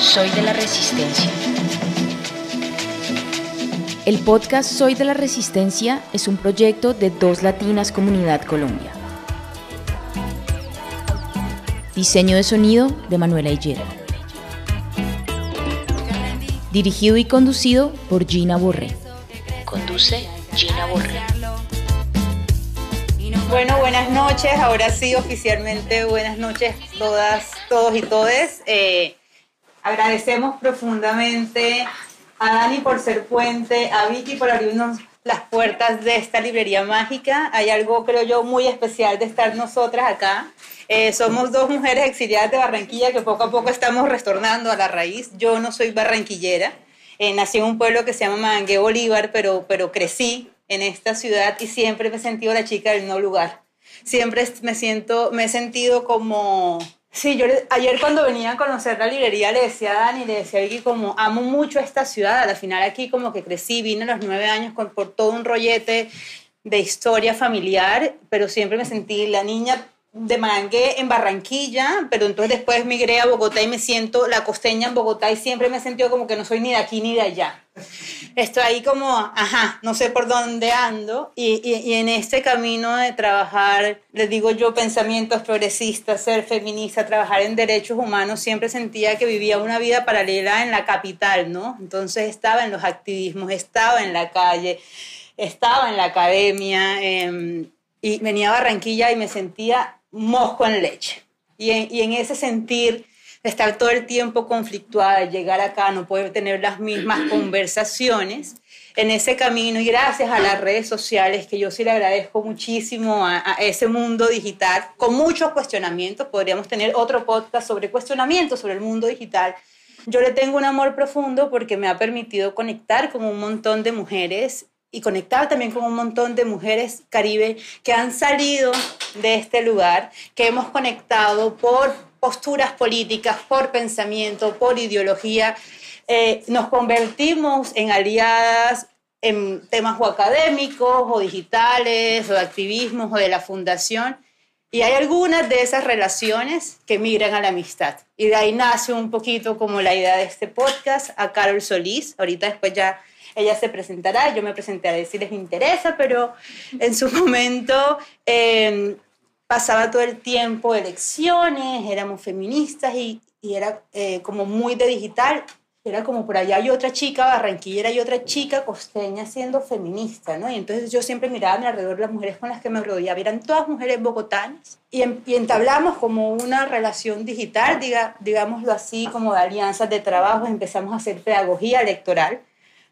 Soy de la Resistencia. El podcast Soy de la Resistencia es un proyecto de Dos Latinas Comunidad Colombia. Diseño de sonido de Manuela Higuera. Dirigido y conducido por Gina Borré. Conduce Gina Borré. Bueno, buenas noches. Ahora sí, oficialmente, buenas noches todas, todos y todes. Eh, agradecemos profundamente a Dani por ser puente, a Vicky por abrirnos las puertas de esta librería mágica. Hay algo, creo yo, muy especial de estar nosotras acá. Eh, somos dos mujeres exiliadas de Barranquilla que poco a poco estamos retornando a la raíz. Yo no soy barranquillera. Eh, nací en un pueblo que se llama Mangue Bolívar, pero, pero crecí en esta ciudad y siempre me he sentido la chica del no lugar. Siempre me siento, me he sentido como Sí, yo ayer cuando venía a conocer la librería le decía a Dani, le decía a como amo mucho esta ciudad, al final aquí como que crecí, vine a los nueve años con, por todo un rollete de historia familiar, pero siempre me sentí la niña de Mangue en Barranquilla, pero entonces después migré a Bogotá y me siento la costeña en Bogotá y siempre me he sentido como que no soy ni de aquí ni de allá. Estoy ahí como, ajá, no sé por dónde ando y, y, y en este camino de trabajar, les digo yo, pensamientos progresistas, ser feminista, trabajar en derechos humanos, siempre sentía que vivía una vida paralela en la capital, ¿no? Entonces estaba en los activismos, estaba en la calle, estaba en la academia eh, y venía a Barranquilla y me sentía mosco en leche. Y en, y en, ese sentir de estar todo el tiempo conflictuada, llegar acá, no poder tener las mismas conversaciones, en ese camino y gracias a las redes sociales, que yo sí le agradezco muchísimo a, a ese mundo digital, con muchos cuestionamientos, podríamos tener otro podcast sobre cuestionamientos sobre el mundo digital. Yo le tengo un amor profundo porque me ha permitido conectar con un montón de mujeres y conectar también con un montón de mujeres caribe que han salido de este lugar, que hemos conectado por posturas políticas, por pensamiento, por ideología. Eh, nos convertimos en aliadas en temas o académicos o digitales o de activismo o de la fundación. Y hay algunas de esas relaciones que migran a la amistad. Y de ahí nace un poquito como la idea de este podcast a Carol Solís. Ahorita después ya ella se presentará, yo me presentaré si les interesa, pero en su momento eh, pasaba todo el tiempo elecciones, éramos feministas y, y era eh, como muy de digital. Era como por allá hay otra chica barranquillera y otra chica costeña siendo feminista, ¿no? Y entonces yo siempre miraba a mi alrededor las mujeres con las que me rodeaba, eran todas mujeres bogotanas y, y entablamos como una relación digital, diga, digámoslo así, como de alianzas de trabajo, empezamos a hacer pedagogía electoral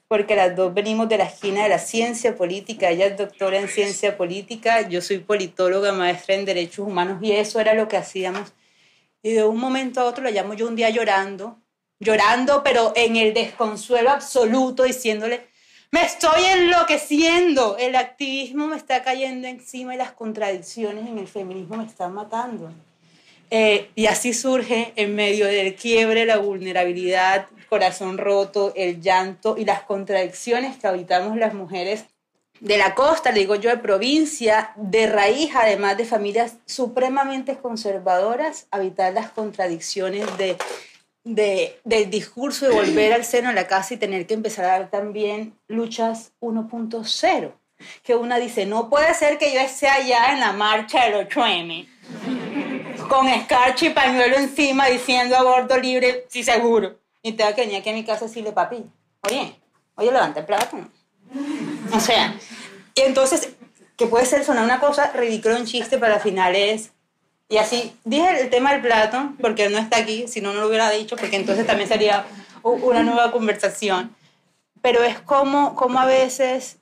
porque las dos venimos de la esquina de la ciencia política. Ella es doctora en ciencia política, yo soy politóloga, maestra en derechos humanos y eso era lo que hacíamos. Y de un momento a otro la llamo yo un día llorando, llorando, pero en el desconsuelo absoluto, diciéndole, me estoy enloqueciendo, el activismo me está cayendo encima y las contradicciones en el feminismo me están matando. Eh, y así surge en medio del quiebre, la vulnerabilidad, corazón roto, el llanto y las contradicciones que habitamos las mujeres de la costa, le digo yo, de provincia, de raíz, además de familias supremamente conservadoras, habitar las contradicciones de, de, del discurso de volver al seno de la casa y tener que empezar a dar también luchas 1.0. Que una dice, no puede ser que yo esté allá en la marcha del 8M con escarcha y pañuelo encima diciendo aborto libre, sí seguro. Y tengo que venir aquí a mi casa y decirle, papi, oye, oye, levanta el plato. O sea, y entonces, que puede ser sonar una cosa ridícula, un chiste, pero al final es... Y así, dije el tema del plato, porque él no está aquí, si no, no lo hubiera dicho, porque entonces también sería una nueva conversación. Pero es como, como a veces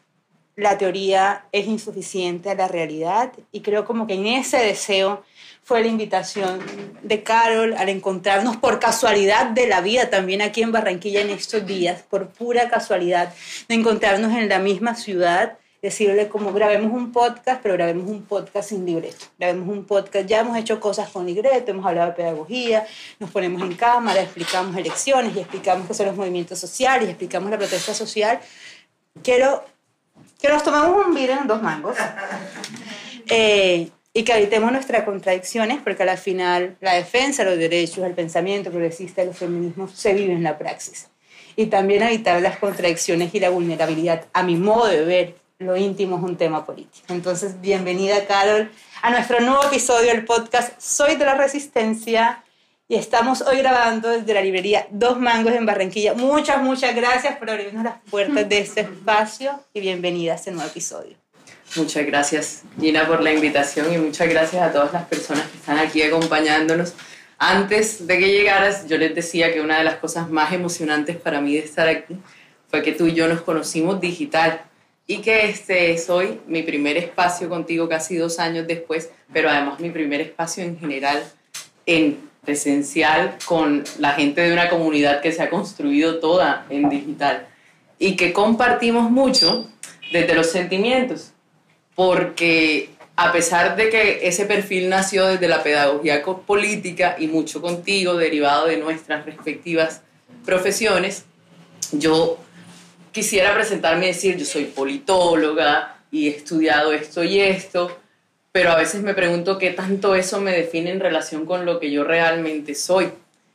la teoría es insuficiente a la realidad y creo como que en ese deseo fue la invitación de Carol al encontrarnos por casualidad de la vida también aquí en Barranquilla en estos días, por pura casualidad de encontrarnos en la misma ciudad decirle como grabemos un podcast, pero grabemos un podcast sin libreto. Grabemos un podcast, ya hemos hecho cosas con libreto, hemos hablado de pedagogía, nos ponemos en cámara, explicamos elecciones y explicamos qué son los movimientos sociales, y explicamos la protesta social. Quiero que nos tomemos un video en dos mangos eh, y que evitemos nuestras contradicciones, porque al final la defensa de los derechos, el pensamiento progresista y los feminismos se vive en la praxis. Y también evitar las contradicciones y la vulnerabilidad, a mi modo de ver, lo íntimo es un tema político. Entonces, bienvenida, Carol, a nuestro nuevo episodio del podcast Soy de la Resistencia y estamos hoy grabando desde la librería Dos Mangos en Barranquilla. Muchas, muchas gracias por abrirnos las puertas de este espacio y bienvenida a este nuevo episodio. Muchas gracias, Gina, por la invitación y muchas gracias a todas las personas que están aquí acompañándonos. Antes de que llegaras, yo les decía que una de las cosas más emocionantes para mí de estar aquí fue que tú y yo nos conocimos digital y que este es hoy mi primer espacio contigo casi dos años después, pero además mi primer espacio en general en presencial con la gente de una comunidad que se ha construido toda en digital y que compartimos mucho desde los sentimientos, porque a pesar de que ese perfil nació desde la pedagogía política y mucho contigo, derivado de nuestras respectivas profesiones, yo quisiera presentarme y decir, yo soy politóloga y he estudiado esto y esto, pero a veces me pregunto qué tanto eso me define en relación con lo que yo realmente soy.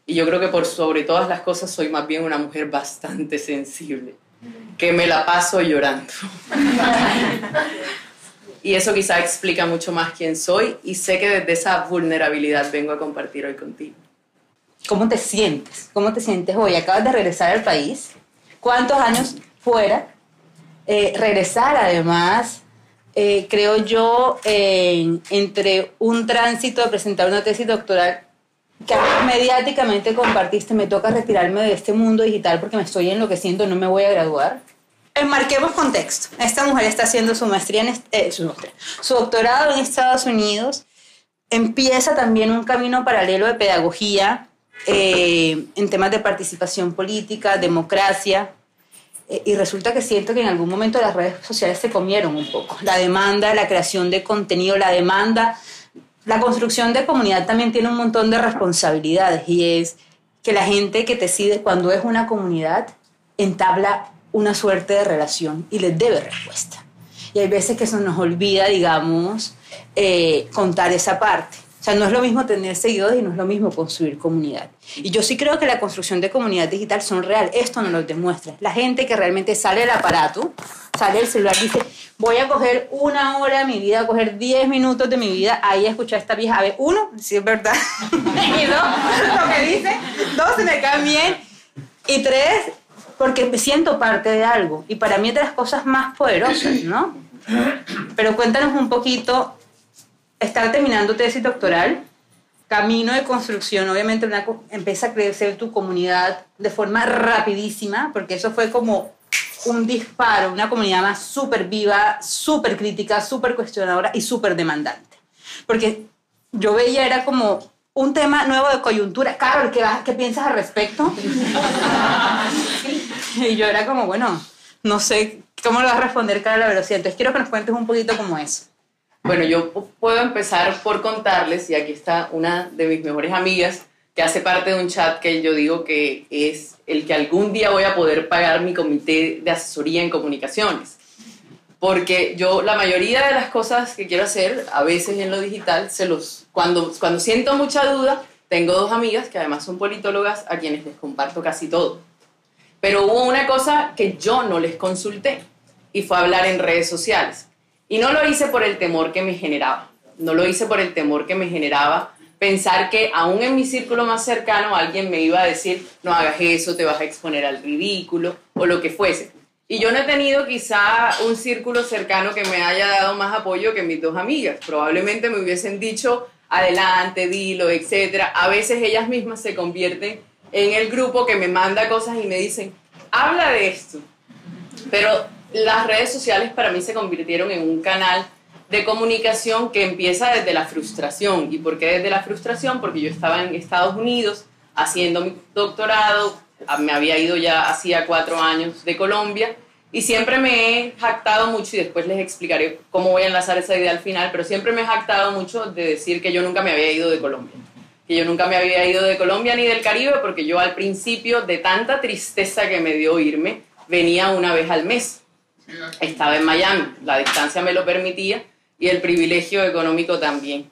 Y yo creo que por sobre todas las cosas soy más bien una mujer bastante sensible, que me la paso llorando. y eso quizá explica mucho más quién soy y sé que desde esa vulnerabilidad vengo a compartir hoy contigo. ¿Cómo te sientes? ¿Cómo te sientes hoy? Acabas de regresar al país. ¿Cuántos años fuera? Eh, regresar además eh, creo yo, entre un tránsito de presentar una tesis doctoral que mediáticamente compartiste, me toca retirarme de este mundo digital porque me estoy enloqueciendo, no me voy a graduar. Enmarquemos contexto. Esta mujer está haciendo su maestría, en, eh, su, doctorado en Estados Unidos. Empieza también un camino paralelo de pedagogía eh, en temas de participación política, democracia, eh, y resulta que siento que en algún momento las redes sociales se comieron un poco. La demanda, la creación de contenido, la demanda, la construcción de comunidad también tiene un montón de responsabilidades y es que la gente que te sigue cuando es una comunidad entabla una suerte de relación y les debe respuesta. Y hay veces que eso nos olvida, digamos, eh, contar esa parte. O sea, no es lo mismo tener seguidores y no es lo mismo construir comunidad. Y yo sí creo que la construcción de comunidad digital son real. Esto nos lo demuestra. La gente que realmente sale del aparato, sale del celular, dice, voy a coger una hora de mi vida, a coger 10 minutos de mi vida ahí a escuchar a esta vieja. A ver, uno, si es verdad. y dos, lo que dice. Dos, se me caen bien. Y tres, porque me siento parte de algo. Y para mí es de las cosas más poderosas, ¿no? Pero cuéntanos un poquito estar terminando tesis doctoral, camino de construcción, obviamente una, empieza a crecer tu comunidad de forma rapidísima, porque eso fue como un disparo, una comunidad más súper viva, súper crítica, súper cuestionadora y súper demandante. Porque yo veía, era como un tema nuevo de coyuntura. Carol, ¿qué, qué piensas al respecto? y yo era como, bueno, no sé cómo lo vas a responder, Carol, pero sí. Entonces quiero que nos cuentes un poquito cómo es. Bueno, yo puedo empezar por contarles, y aquí está una de mis mejores amigas, que hace parte de un chat que yo digo que es el que algún día voy a poder pagar mi comité de asesoría en comunicaciones. Porque yo la mayoría de las cosas que quiero hacer, a veces en lo digital, se los, cuando, cuando siento mucha duda, tengo dos amigas que además son politólogas a quienes les comparto casi todo. Pero hubo una cosa que yo no les consulté y fue hablar en redes sociales. Y no lo hice por el temor que me generaba, no lo hice por el temor que me generaba pensar que aún en mi círculo más cercano alguien me iba a decir, no hagas eso, te vas a exponer al ridículo o lo que fuese. Y yo no he tenido quizá un círculo cercano que me haya dado más apoyo que mis dos amigas. Probablemente me hubiesen dicho, adelante, dilo, etc. A veces ellas mismas se convierten en el grupo que me manda cosas y me dicen, habla de esto. Pero las redes sociales para mí se convirtieron en un canal de comunicación que empieza desde la frustración. ¿Y por qué desde la frustración? Porque yo estaba en Estados Unidos haciendo mi doctorado, me había ido ya hacía cuatro años de Colombia Y siempre me he jactado mucho, y después les explicaré cómo voy a enlazar esa idea al final, pero siempre me he jactado mucho de decir que yo nunca me había ido de Colombia. Que yo nunca me había ido de Colombia ni del Caribe, porque yo al principio, de tanta tristeza que me dio irme, venía una vez al mes. Estaba en Miami, la distancia me lo permitía y el privilegio económico también.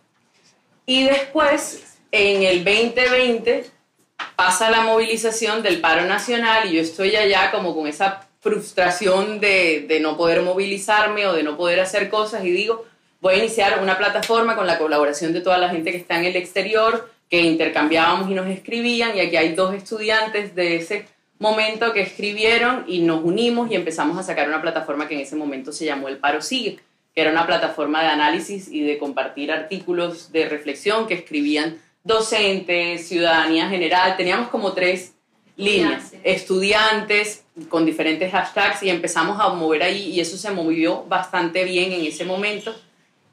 Y después, en el 2020, pasa la movilización del paro nacional y yo estoy allá como con esa frustración de, de, no poder movilizarme o de no poder hacer cosas y digo, voy a iniciar una plataforma con la colaboración de toda la gente que está en el exterior, que intercambiábamos y nos escribían y aquí hay dos estudiantes de ese momento que escribieron y nos unimos y empezamos a sacar una plataforma que en ese momento se llamó El Paro Sigue, que era una plataforma de análisis y de compartir artículos de reflexión que escribían docentes, ciudadanía general, teníamos como tres líneas, estudiantes. con diferentes hashtags y empezamos a mover ahí y eso se movió bastante bien en ese momento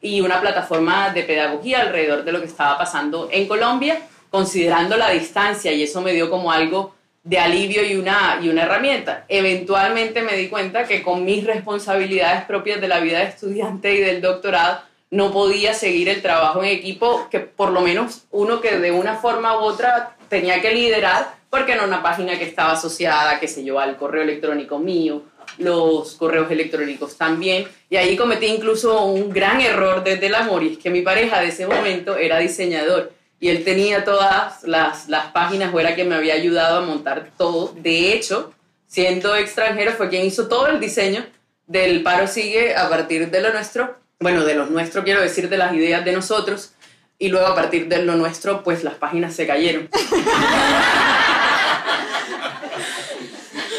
y una plataforma de pedagogía alrededor de lo que estaba pasando en Colombia, considerando la distancia y eso me dio como algo de alivio y una, y una herramienta. Eventualmente me di cuenta que con mis responsabilidades propias de la vida de estudiante y del doctorado, no podía seguir el trabajo en equipo, que por lo menos uno que de una forma u otra tenía que liderar, porque era una página que estaba asociada, qué sé yo, al correo electrónico mío, los correos electrónicos también. Y ahí cometí incluso un gran error desde el amor, y es que mi pareja de ese momento era diseñador y él tenía todas las, las páginas o era quien me había ayudado a montar todo. De hecho, siendo extranjero, fue quien hizo todo el diseño del paro sigue a partir de lo nuestro, bueno, de lo nuestro quiero decir de las ideas de nosotros, y luego a partir de lo nuestro, pues las páginas se cayeron.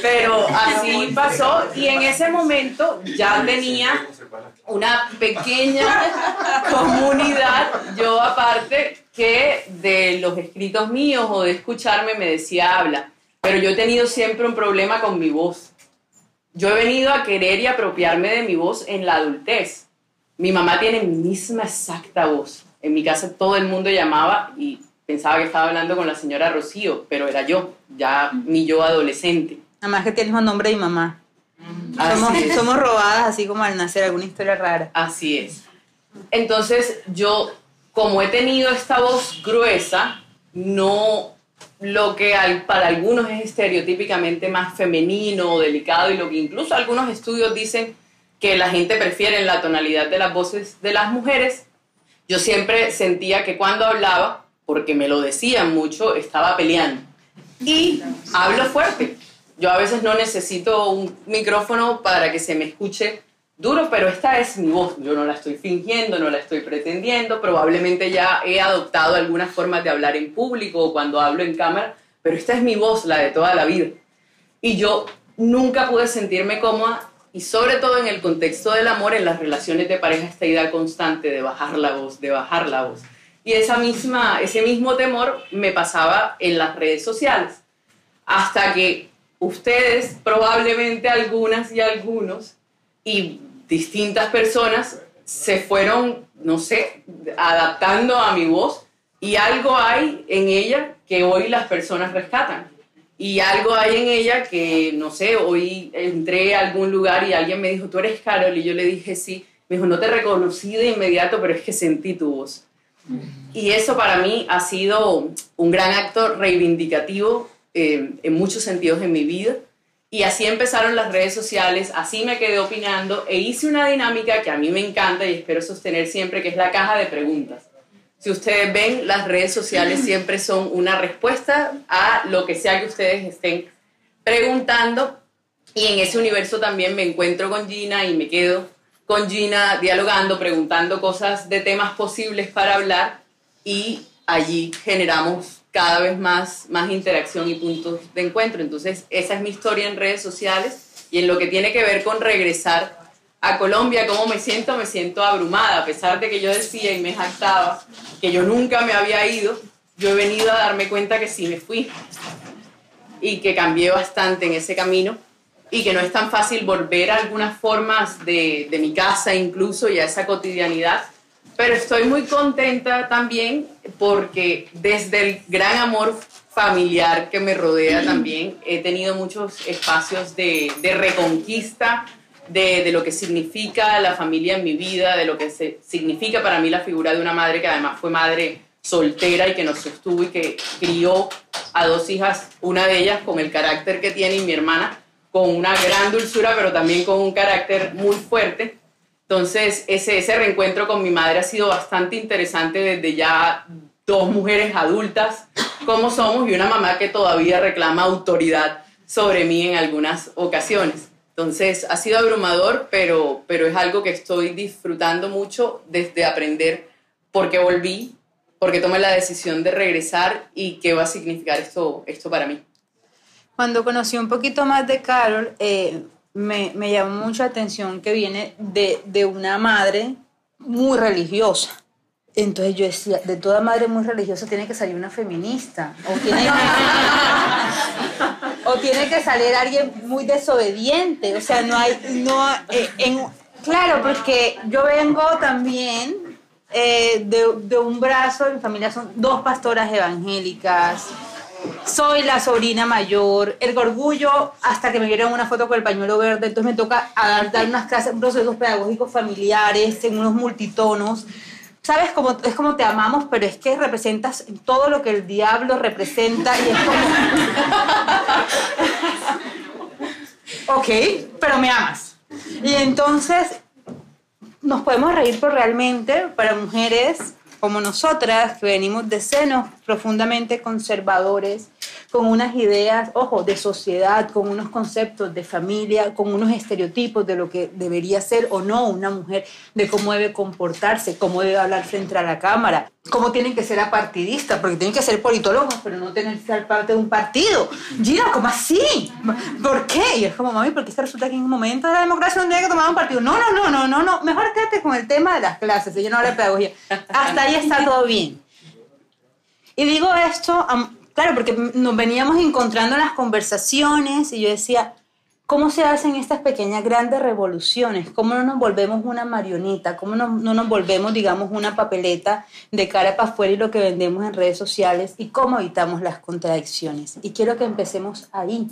Pero así pasó y en ese momento ya tenía una pequeña comunidad, yo aparte, que de los escritos míos o de escucharme me decía habla, pero yo he tenido siempre un problema con mi voz. Yo he venido a querer y apropiarme de mi voz en la adultez. Mi mamá tiene mi misma exacta voz. En mi casa todo el mundo llamaba y pensaba que estaba hablando con la señora Rocío, pero era yo, ya mi yo adolescente. Además que tiene el mismo nombre de mi mamá. Somos, somos robadas así como al nacer, alguna historia rara. Así es. Entonces yo como he tenido esta voz gruesa, no lo que para algunos es estereotípicamente más femenino o delicado y lo que incluso algunos estudios dicen que la gente prefiere la tonalidad de las voces de las mujeres, yo siempre sentía que cuando hablaba, porque me lo decían mucho, estaba peleando. Y hablo fuerte. Yo a veces no necesito un micrófono para que se me escuche duro, pero esta es mi voz. Yo no la estoy fingiendo, no la estoy pretendiendo. Probablemente ya he adoptado algunas formas de hablar en público o cuando hablo en cámara, pero esta es mi voz, la de toda la vida. Y yo nunca pude sentirme cómoda y sobre todo en el contexto del amor, en las relaciones de pareja, esta idea constante de bajar la voz, de bajar la voz. Y esa misma, ese mismo temor me pasaba en las redes sociales. Hasta que ustedes, probablemente algunas y algunos, y distintas personas se fueron, no sé, adaptando a mi voz y algo hay en ella que hoy las personas rescatan. Y algo hay en ella que, no sé, hoy entré a algún lugar y alguien me dijo, tú eres Carol, y yo le dije sí. Me dijo, no te reconocí de inmediato, pero es que sentí tu voz. Y eso para mí ha sido un gran acto reivindicativo eh, en muchos sentidos en mi vida y así empezaron las redes sociales, así me quedé opinando e hice una dinámica que a mí me encanta y espero sostener siempre, que es la caja de preguntas. Si ustedes ven, las redes sociales siempre son una respuesta a lo que sea que ustedes estén preguntando. Y en ese universo también me encuentro con Gina y me quedo con Gina dialogando, preguntando cosas de temas posibles para hablar y allí generamos cada vez más, más interacción y puntos de encuentro. Entonces, esa es mi historia en redes sociales y en lo que tiene que ver con regresar a Colombia, ¿cómo me siento? Me siento abrumada, a pesar de que yo decía y me jactaba que yo nunca me había ido, yo he venido a darme cuenta que sí me fui y que cambié bastante en ese camino y que no es tan fácil volver a algunas formas de, de mi casa incluso y a esa cotidianidad pero estoy muy contenta también porque desde el gran amor familiar que me rodea también. He tenido muchos espacios de, de reconquista de, de, lo que significa la familia en mi vida, de lo que significa para mí la figura de una madre que además fue madre soltera y que nos sostuvo y que crió a dos hijas, una de ellas con el carácter que tiene y mi hermana con una gran dulzura, pero también con un carácter muy fuerte. Entonces, ese, ese reencuentro con mi madre ha sido bastante interesante desde ya dos mujeres adultas como somos y una mamá que todavía reclama autoridad sobre mí en algunas ocasiones. Entonces, ha sido abrumador, pero, pero es algo que estoy disfrutando mucho desde aprender por qué volví, por qué tomé la decisión de regresar y qué va a significar esto, esto para mí. Cuando conocí un poquito más de Carol, eh, me, me, llamó mucha atención que viene de, de una madre muy religiosa. Entonces yo decía, de toda madre muy religiosa tiene que salir una feminista. O tiene que, o tiene que salir alguien muy desobediente. O sea, no hay... No, eh, en, claro, porque yo vengo también eh, de, de, un brazo, mi familia son dos pastoras evangélicas. Soy la sobrina mayor, el orgullo hasta que me vieron una foto con el pañuelo verde, entonces me toca dar, unas clases, procesos pedagógicos familiares en unos multitonos sabes cómo es como te amamos, pero es que representas todo lo que el diablo representa y es como ok, pero me amas. Y entonces nos podemos reír, pero realmente para mujeres como nosotras, que venimos de senos profundamente conservadores, con unas ideas, ojo, de sociedad, con unos conceptos de familia, con unos estereotipos de lo que debería ser o no una mujer, de cómo debe comportarse, cómo debe hablar frente a la cámara, cómo tienen que ser apartidistas, porque tienen que ser politólogos, pero no tienen que ser parte de un partido. Gina, ¿cómo así? ¿Por qué? Y es como, mami, porque resulta que en un momento de la democracia no tiene que tomar un partido. No, no, no, no, no, no. Mejor quédate con el tema de las clases, ella no habla de pedagogía. Hasta ahí está todo bien. Y digo esto Claro, porque nos veníamos encontrando en las conversaciones y yo decía, ¿cómo se hacen estas pequeñas grandes revoluciones? ¿Cómo no nos volvemos una marioneta? ¿Cómo no, no nos volvemos, digamos, una papeleta de cara para afuera y lo que vendemos en redes sociales? ¿Y cómo evitamos las contradicciones? Y quiero que empecemos ahí.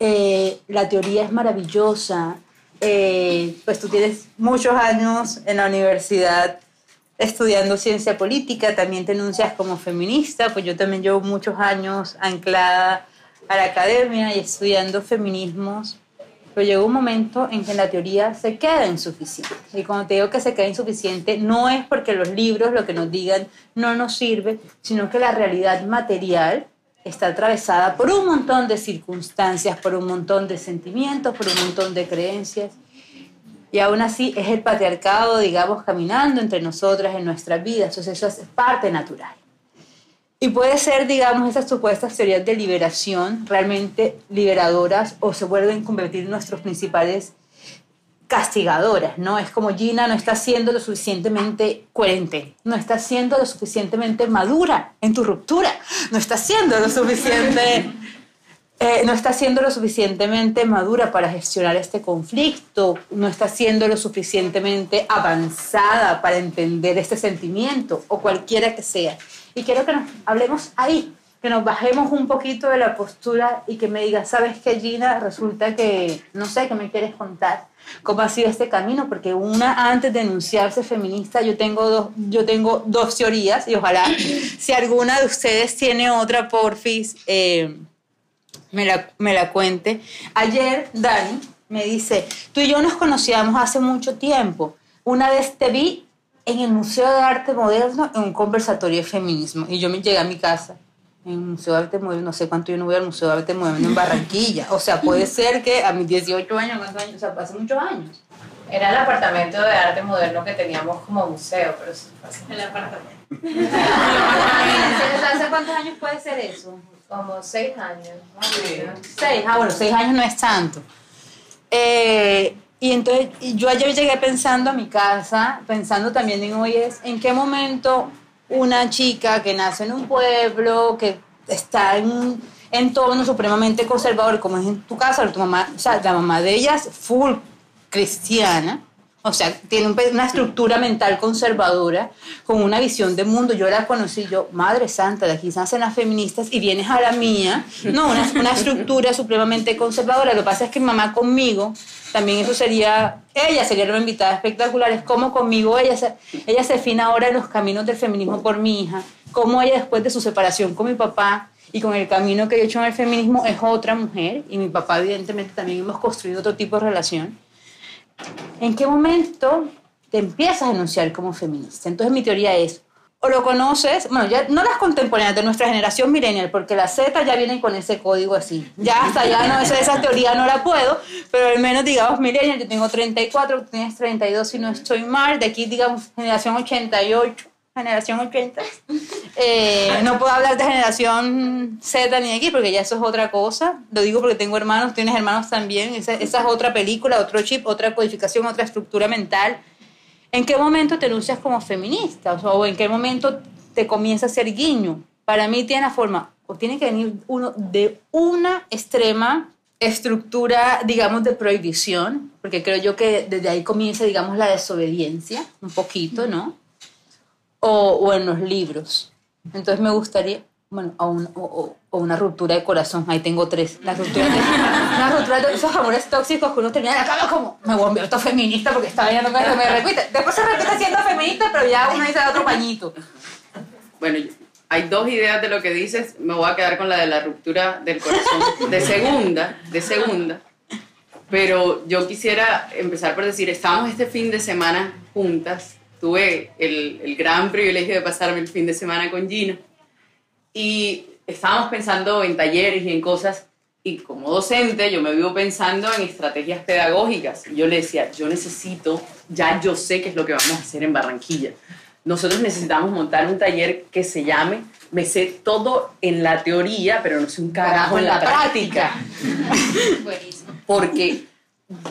Eh, la teoría es maravillosa. Eh, pues tú tienes muchos años en la universidad estudiando ciencia política, también te enuncias como feminista, pues yo también llevo muchos años anclada a la academia y estudiando feminismos, pero llegó un momento en que la teoría se queda insuficiente. Y cuando te digo que se queda insuficiente, no es porque los libros lo que nos digan no nos sirve, sino que la realidad material está atravesada por un montón de circunstancias, por un montón de sentimientos, por un montón de creencias y aún así es el patriarcado, digamos, caminando entre nosotras en nuestras vidas. Entonces eso es parte natural. Y puede ser, digamos, esas supuestas teorías de liberación realmente liberadoras o se vuelven a convertir en nuestros principales castigadoras, ¿no? Es como Gina no está siendo lo suficientemente coherente, no está siendo lo suficientemente madura en tu ruptura, no está siendo lo suficiente eh, no está siendo lo suficientemente madura para gestionar este conflicto, no está siendo lo suficientemente avanzada para entender este sentimiento o cualquiera que sea. Y quiero que nos hablemos ahí, que nos bajemos un poquito de la postura y que me digas, ¿sabes qué, Gina? Resulta que, no sé, ¿qué me quieres contar? ¿Cómo ha sido este camino? Porque una, antes de enunciarse feminista, yo tengo dos, yo tengo dos teorías y ojalá si alguna de ustedes tiene otra, porfis. Eh, me la, me la cuente. Ayer Dani me dice, tú y yo nos conocíamos hace mucho tiempo. Una vez te vi en el Museo de Arte Moderno en un conversatorio de feminismo y yo me llegué a mi casa en el Museo de Arte Moderno, no sé cuánto yo no voy al Museo de Arte Moderno en Barranquilla. O sea, puede ser que a mis 18 años, ¿cuántos años? O sea, hace muchos años. Era el apartamento de arte moderno que teníamos como museo, pero eso fue El apartamento. ¿Hace cuántos años puede ser eso? Como seis años. Seis, ah, bueno, seis años no es tanto. Eh, y entonces yo ayer llegué pensando a mi casa, pensando también en hoy es, ¿en qué momento una chica que nace en un pueblo, que está en un entorno supremamente conservador, como es en tu casa, tu mamá, o sea, la mamá de ella es full cristiana, O sea, tiene una estructura mental conservadora, con una visión de mundo. Yo la conocí, yo, Madre Santa, de aquí nacen las feministas y vienes a la mía. No, una, una estructura supremamente conservadora. Lo que pasa es que mamá conmigo, también eso sería, ella sería una invitada espectacular, es como conmigo ella se, ella se fina ahora en los caminos del feminismo por mi hija, como ella después de su separación con mi papá y con el camino que yo he hecho en el feminismo es otra mujer y mi papá evidentemente también hemos construido otro tipo de relación. ¿En qué momento te empiezas a enunciar como feminista? Entonces mi teoría es, o lo conoces, bueno, ya no las contemporáneas de nuestra generación millennial, porque las Z ya vienen con ese código así. Ya hasta ya no, esa, esa teoría no la puedo, pero al menos digamos millennial, yo tengo 34, tú tienes 32 si no estoy mal, de aquí digamos generación 88, generación 80. Eh, no puedo hablar de generación Z ni X porque ya eso es otra cosa. Lo digo porque tengo hermanos, tienes hermanos también. Esa, esa es otra película, otro chip, otra codificación, otra estructura mental. ¿En qué momento te anuncias como feminista? O, sea, o en qué momento te comienza a ser guiño? Para mí tiene la forma, o tiene que venir uno de una extrema estructura, digamos, de prohibición, porque creo yo que desde ahí comienza, digamos, la desobediencia, un poquito, ¿no? O, o en los libros. Entonces me gustaría, bueno, o, un- o- o- una ruptura de corazón, ahí tengo tres. La ruptura de, una ruptura de esos amores tóxicos que uno termina en la cama como, me convierto feminista porque estaba viendo que me repite. Después se repite siendo feminista, pero ya uno dice otro pañito. Bueno, hay dos ideas de lo que dices. Me voy a quedar con la de la ruptura del corazón de segunda, de segunda. Pero yo quisiera empezar por decir, estábamos este fin de semana juntas. Tuve el, el gran privilegio de pasarme el fin de semana con Gina. Y estábamos pensando en talleres y en cosas. Y como docente, yo me vivo pensando en estrategias pedagógicas. Y yo le decía, yo necesito, ya yo sé qué es lo que vamos a hacer en Barranquilla. Nosotros necesitamos montar un taller que se llame Me sé todo en la teoría, pero no sé un carajo en la práctica. Buenísimo. Porque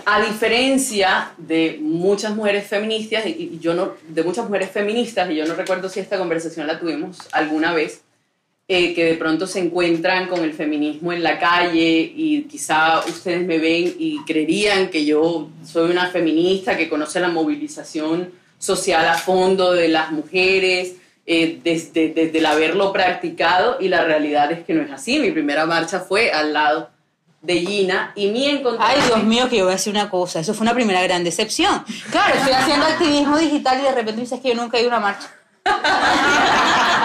a diferencia de muchas mujeres feministas, y yo no, de muchas mujeres feministas, y yo no recuerdo si esta conversación la tuvimos alguna vez, eh, que de pronto se encuentran con el feminismo en la calle y quizá ustedes me ven y creerían que yo soy una feminista que conoce la movilización social a fondo de las mujeres, eh, desde, desde el haberlo practicado y la realidad es que no es así. Mi primera marcha fue al lado de Gina y mi encontrarme... Ay, Dios mío, que yo voy a decir una cosa. Eso fue una primera gran decepción. Claro, estoy haciendo activismo digital y de repente me dices que yo nunca he ido a una marcha.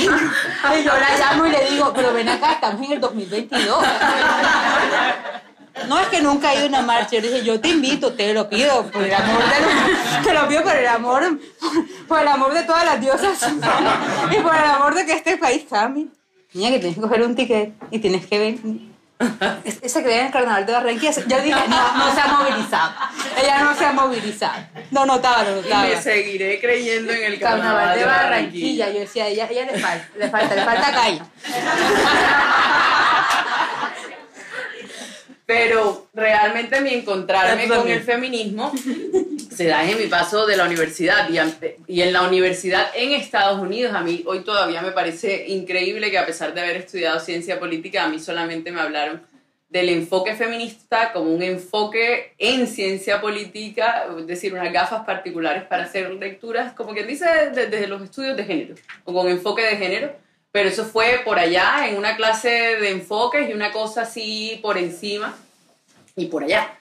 Y yo la llamo y le digo, pero ven acá, estamos en el 2022. No es que nunca he ido a una marcha. Yo le dije, yo te invito, te lo pido, por el amor de te lo pido por el amor, por el amor de todas las diosas y por el amor de que este país cambie. Niña, que tienes que coger un ticket y tienes que ver. Es- Esa que ve en el carnaval de Barranquilla, yo dije, no, no se ha movilizado. Ella no se ha movilizado. No notaba, Y notaba. me seguiré creyendo en el Carnaval de Barranquilla. Barranquilla. Yo decía, ella, ella le falta, le falta, le falta calle. Pero realmente mi encontrarme con el feminismo se da en mi paso de la universidad y, ante- y en la universidad en Estados Unidos. A mí hoy todavía me parece increíble que a pesar de haber estudiado ciencia política, a mí solamente me hablaron del enfoque feminista como un enfoque en ciencia política, es decir, unas gafas particulares para hacer lecturas, como quien dice, de- desde los estudios de género, o con enfoque de género, pero eso fue por allá, en una clase de enfoques y una cosa así por encima y por allá.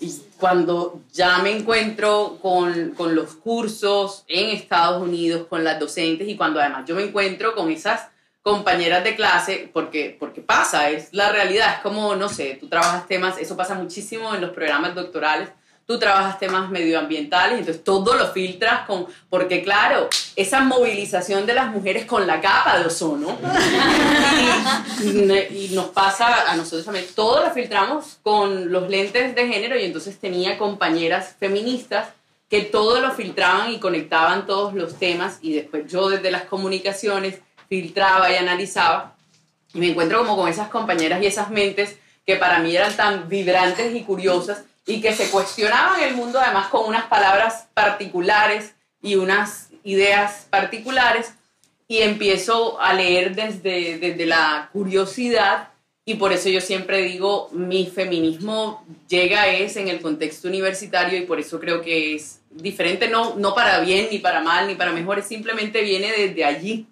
Y cuando ya me encuentro con, con los cursos en Estados Unidos, con las docentes, y cuando además yo me encuentro con esas compañeras de clase, porque, porque pasa, es la realidad, es como, no sé, tú trabajas temas, eso pasa muchísimo en los programas doctorales, tú trabajas temas medioambientales, entonces todo lo filtras con, porque claro, esa movilización de las mujeres con la capa de ozono, y, y nos pasa a nosotros también, todo lo filtramos con los lentes de género y entonces tenía compañeras feministas que todo lo filtraban y conectaban todos los temas y después yo desde las comunicaciones filtraba y analizaba y me encuentro como con esas compañeras y esas mentes que para mí eran tan vibrantes y curiosas y que se cuestionaban el mundo además con unas palabras particulares y unas ideas particulares y empiezo a leer desde, desde la curiosidad y por eso yo siempre digo, mi feminismo llega es en el contexto universitario y por eso creo que es diferente, no, no para bien, ni para mal, ni para mejor, simplemente viene desde allí.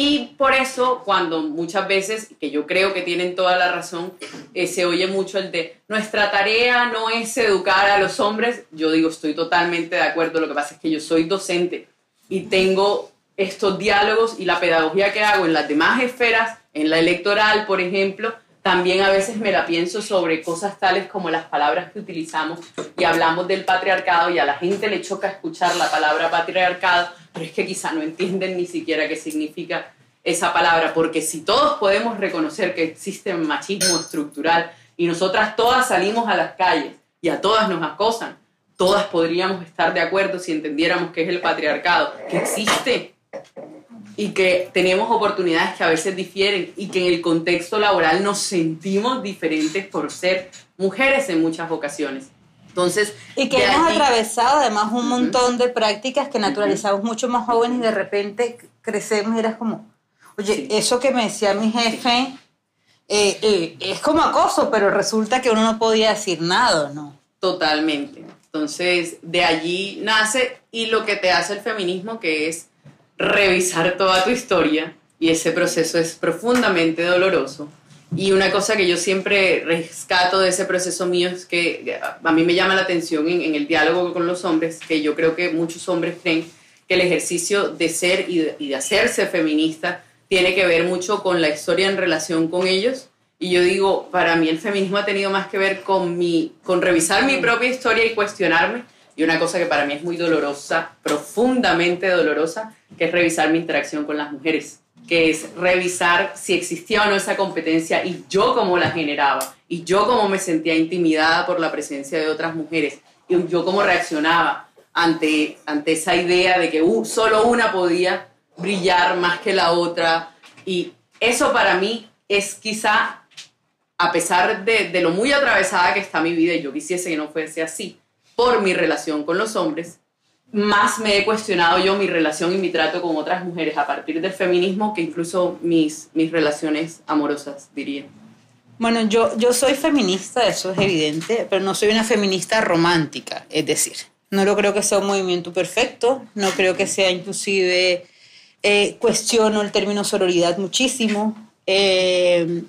Y por eso cuando muchas veces, que yo creo que tienen toda la razón, eh, se oye mucho el de nuestra tarea no es educar a los hombres, yo digo, estoy totalmente de acuerdo, lo que pasa es que yo soy docente y tengo estos diálogos y la pedagogía que hago en las demás esferas, en la electoral, por ejemplo, también a veces me la pienso sobre cosas tales como las palabras que utilizamos y hablamos del patriarcado y a la gente le choca escuchar la palabra patriarcado, pero es que quizá no entienden ni siquiera qué significa esa palabra, porque si todos podemos reconocer que existe machismo estructural y nosotras todas salimos a las calles y a todas nos acosan, todas podríamos estar de acuerdo si entendiéramos que es el patriarcado, que existe y que tenemos oportunidades que a veces difieren y que en el contexto laboral nos sentimos diferentes por ser mujeres en muchas ocasiones. Entonces, y que hemos atravesado además un montón de prácticas que naturalizamos mucho más jóvenes y de repente crecemos y eras como, oye, eso que me decía mi jefe eh, eh, es como acoso, pero resulta que uno no podía decir nada, ¿no? Totalmente. Entonces, de allí nace y lo que te hace el feminismo, que es revisar toda tu historia y ese proceso es profundamente doloroso. Y una cosa que yo siempre rescato de ese proceso mío es que a mí me llama la atención en, el diálogo con los hombres, que yo creo que muchos hombres creen que el ejercicio de ser y de, hacerse feminista tiene que ver mucho con la historia en relación con ellos. Y yo digo, para mí el feminismo ha tenido más que ver con, mi, con revisar mi propia historia y cuestionarme. Y una cosa que para mí es muy dolorosa, profundamente dolorosa, que es revisar mi interacción con las mujeres, que es revisar si existía o no esa competencia y yo cómo la generaba, y yo cómo me sentía intimidada por la presencia de otras mujeres, y yo cómo reaccionaba ante, ante esa idea de que uh, solo una podía brillar más que la otra. Y eso para mí es quizá, a pesar de, de lo muy atravesada que está mi vida, y yo quisiese que no fuese así, por mi relación con los hombres, más me he cuestionado yo mi relación y mi trato con otras mujeres a partir del feminismo que incluso mis, mis relaciones amorosas, diría. Bueno, yo, yo soy feminista, eso es evidente, pero no soy una feminista romántica, es decir, no lo creo que sea un movimiento perfecto, no creo que sea inclusive, eh, cuestiono el término sororidad muchísimo, eh,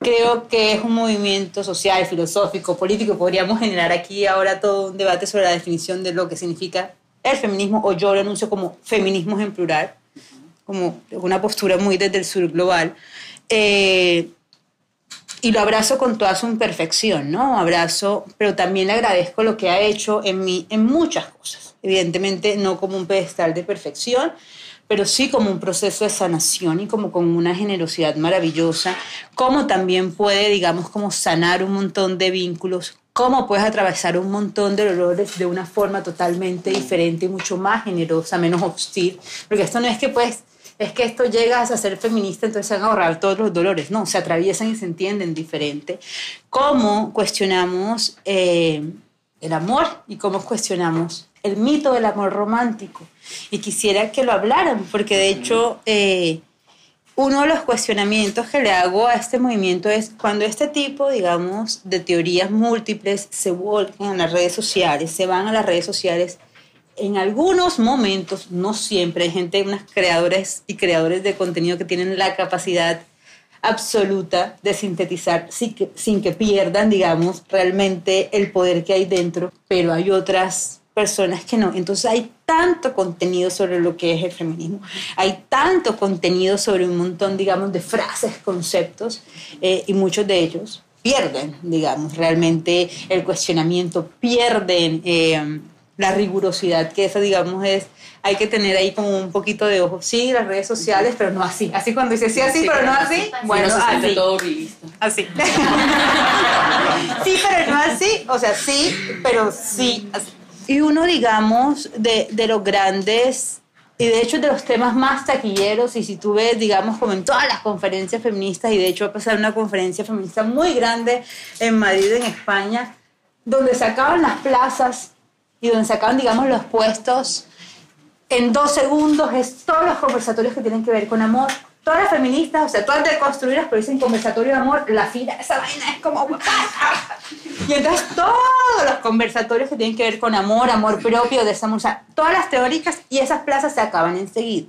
creo que es un movimiento social, filosófico, político, podríamos generar aquí ahora todo un debate sobre la definición de lo que significa el feminismo, o yo lo anuncio como feminismos en plural, como una postura muy desde el sur global, eh, y lo abrazo con toda su imperfección, ¿no? Abrazo, pero también le agradezco lo que ha hecho en mí, en muchas cosas. Evidentemente no como un pedestal de perfección, pero sí como un proceso de sanación y como con una generosidad maravillosa, como también puede, digamos, como sanar un montón de vínculos cómo puedes atravesar un montón de dolores de una forma totalmente diferente y mucho más generosa, menos hostil, porque esto no es que pues es que esto llegas a ser feminista, entonces se van a ahorrar todos los dolores. No, se atraviesan y se entienden diferente. ¿Cómo cuestionamos eh, el amor y cómo cuestionamos el mito del amor romántico? Y quisiera que lo hablaran, porque de hecho eh, uno de los cuestionamientos que le hago a este movimiento es cuando este tipo, digamos, de teorías múltiples se vuelcan en las redes sociales, se van a las redes sociales, en algunos momentos, no siempre, hay gente, unas creadores y creadores de contenido que tienen la capacidad absoluta de sintetizar sin que, sin que pierdan, digamos, realmente el poder que hay dentro, pero hay otras personas que no. Entonces hay tanto contenido sobre lo que es el feminismo, hay tanto contenido sobre un montón, digamos, de frases, conceptos, eh, y muchos de ellos pierden, digamos, realmente el cuestionamiento, pierden eh, la rigurosidad, que eso, digamos, es, hay que tener ahí como un poquito de ojo. Sí, las redes sociales, pero no así. Así cuando dice sí, así, pero no así. Bueno, así. todo Así. sí, pero no así. O sea, sí, pero sí, así. Y uno, digamos, de, de los grandes, y de hecho de los temas más taquilleros, y si tú ves, digamos, como en todas las conferencias feministas, y de hecho va a pasar una conferencia feminista muy grande en Madrid, en España, donde sacaban las plazas y donde sacaban, digamos, los puestos en dos segundos, es todos los conversatorios que tienen que ver con amor, todas las feministas, o sea, todas deconstruidas, pero dicen conversatorio de amor, la fila, esa vaina es como... Y entonces todos los conversatorios que tienen que ver con amor, amor propio, desamor, o sea, todas las teóricas y esas plazas se acaban enseguida.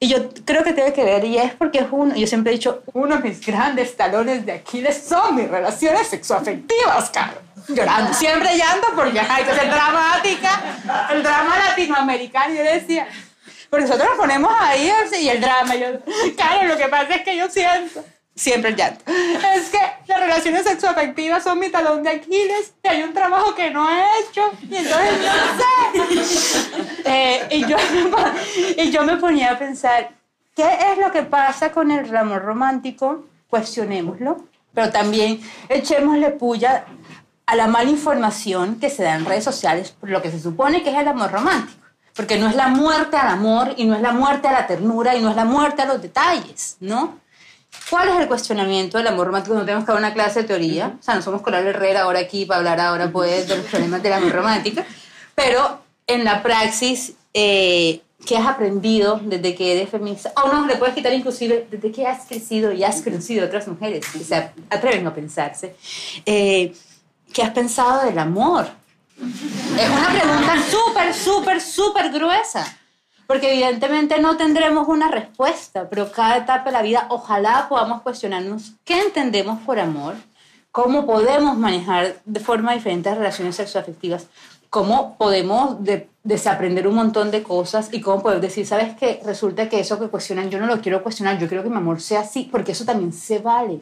Y yo creo que tiene que ver, y es porque es uno, yo siempre he dicho, uno de mis grandes talones de Aquiles son mis relaciones sexoafectivas, Carlos. Llorando, siempre llanto porque hay que ser dramática, el drama latinoamericano, yo decía, porque nosotros nos ponemos ahí y el drama, yo, claro, lo que pasa es que yo siento, siempre el llanto, es que las relaciones sexoafectivas son mi talón de Aquiles y hay un trabajo que no he hecho y entonces no sé. Eh, y, yo, y yo me ponía a pensar, ¿qué es lo que pasa con el amor romántico? Cuestionémoslo, pero también echémosle puya a la mala información que se da en redes sociales por lo que se supone que es el amor romántico. Porque no es la muerte al amor y no es la muerte a la ternura y no es la muerte a los detalles, ¿no? ¿Cuál es el cuestionamiento del amor romántico? No tenemos que dar una clase de teoría, o sea, no somos Coral Herrera ahora aquí para hablar ahora pues de los problemas del amor romántico, pero en la praxis, eh, ¿qué has aprendido desde que eres feminista? O no, le puedes quitar inclusive desde que has crecido y has conocido otras mujeres que se atreven a pensarse. Eh, ¿Qué has pensado del amor? Es una pregunta súper, súper, súper gruesa. Porque evidentemente no tendremos una respuesta, pero cada etapa de la vida ojalá podamos cuestionarnos qué entendemos por amor, cómo podemos manejar de forma diferente las relaciones sexoafectivas, cómo podemos desaprender un montón de cosas y cómo podemos decir, ¿sabes qué? Resulta que eso que cuestionan yo no lo quiero cuestionar, yo quiero que mi amor sea así, porque eso también se vale.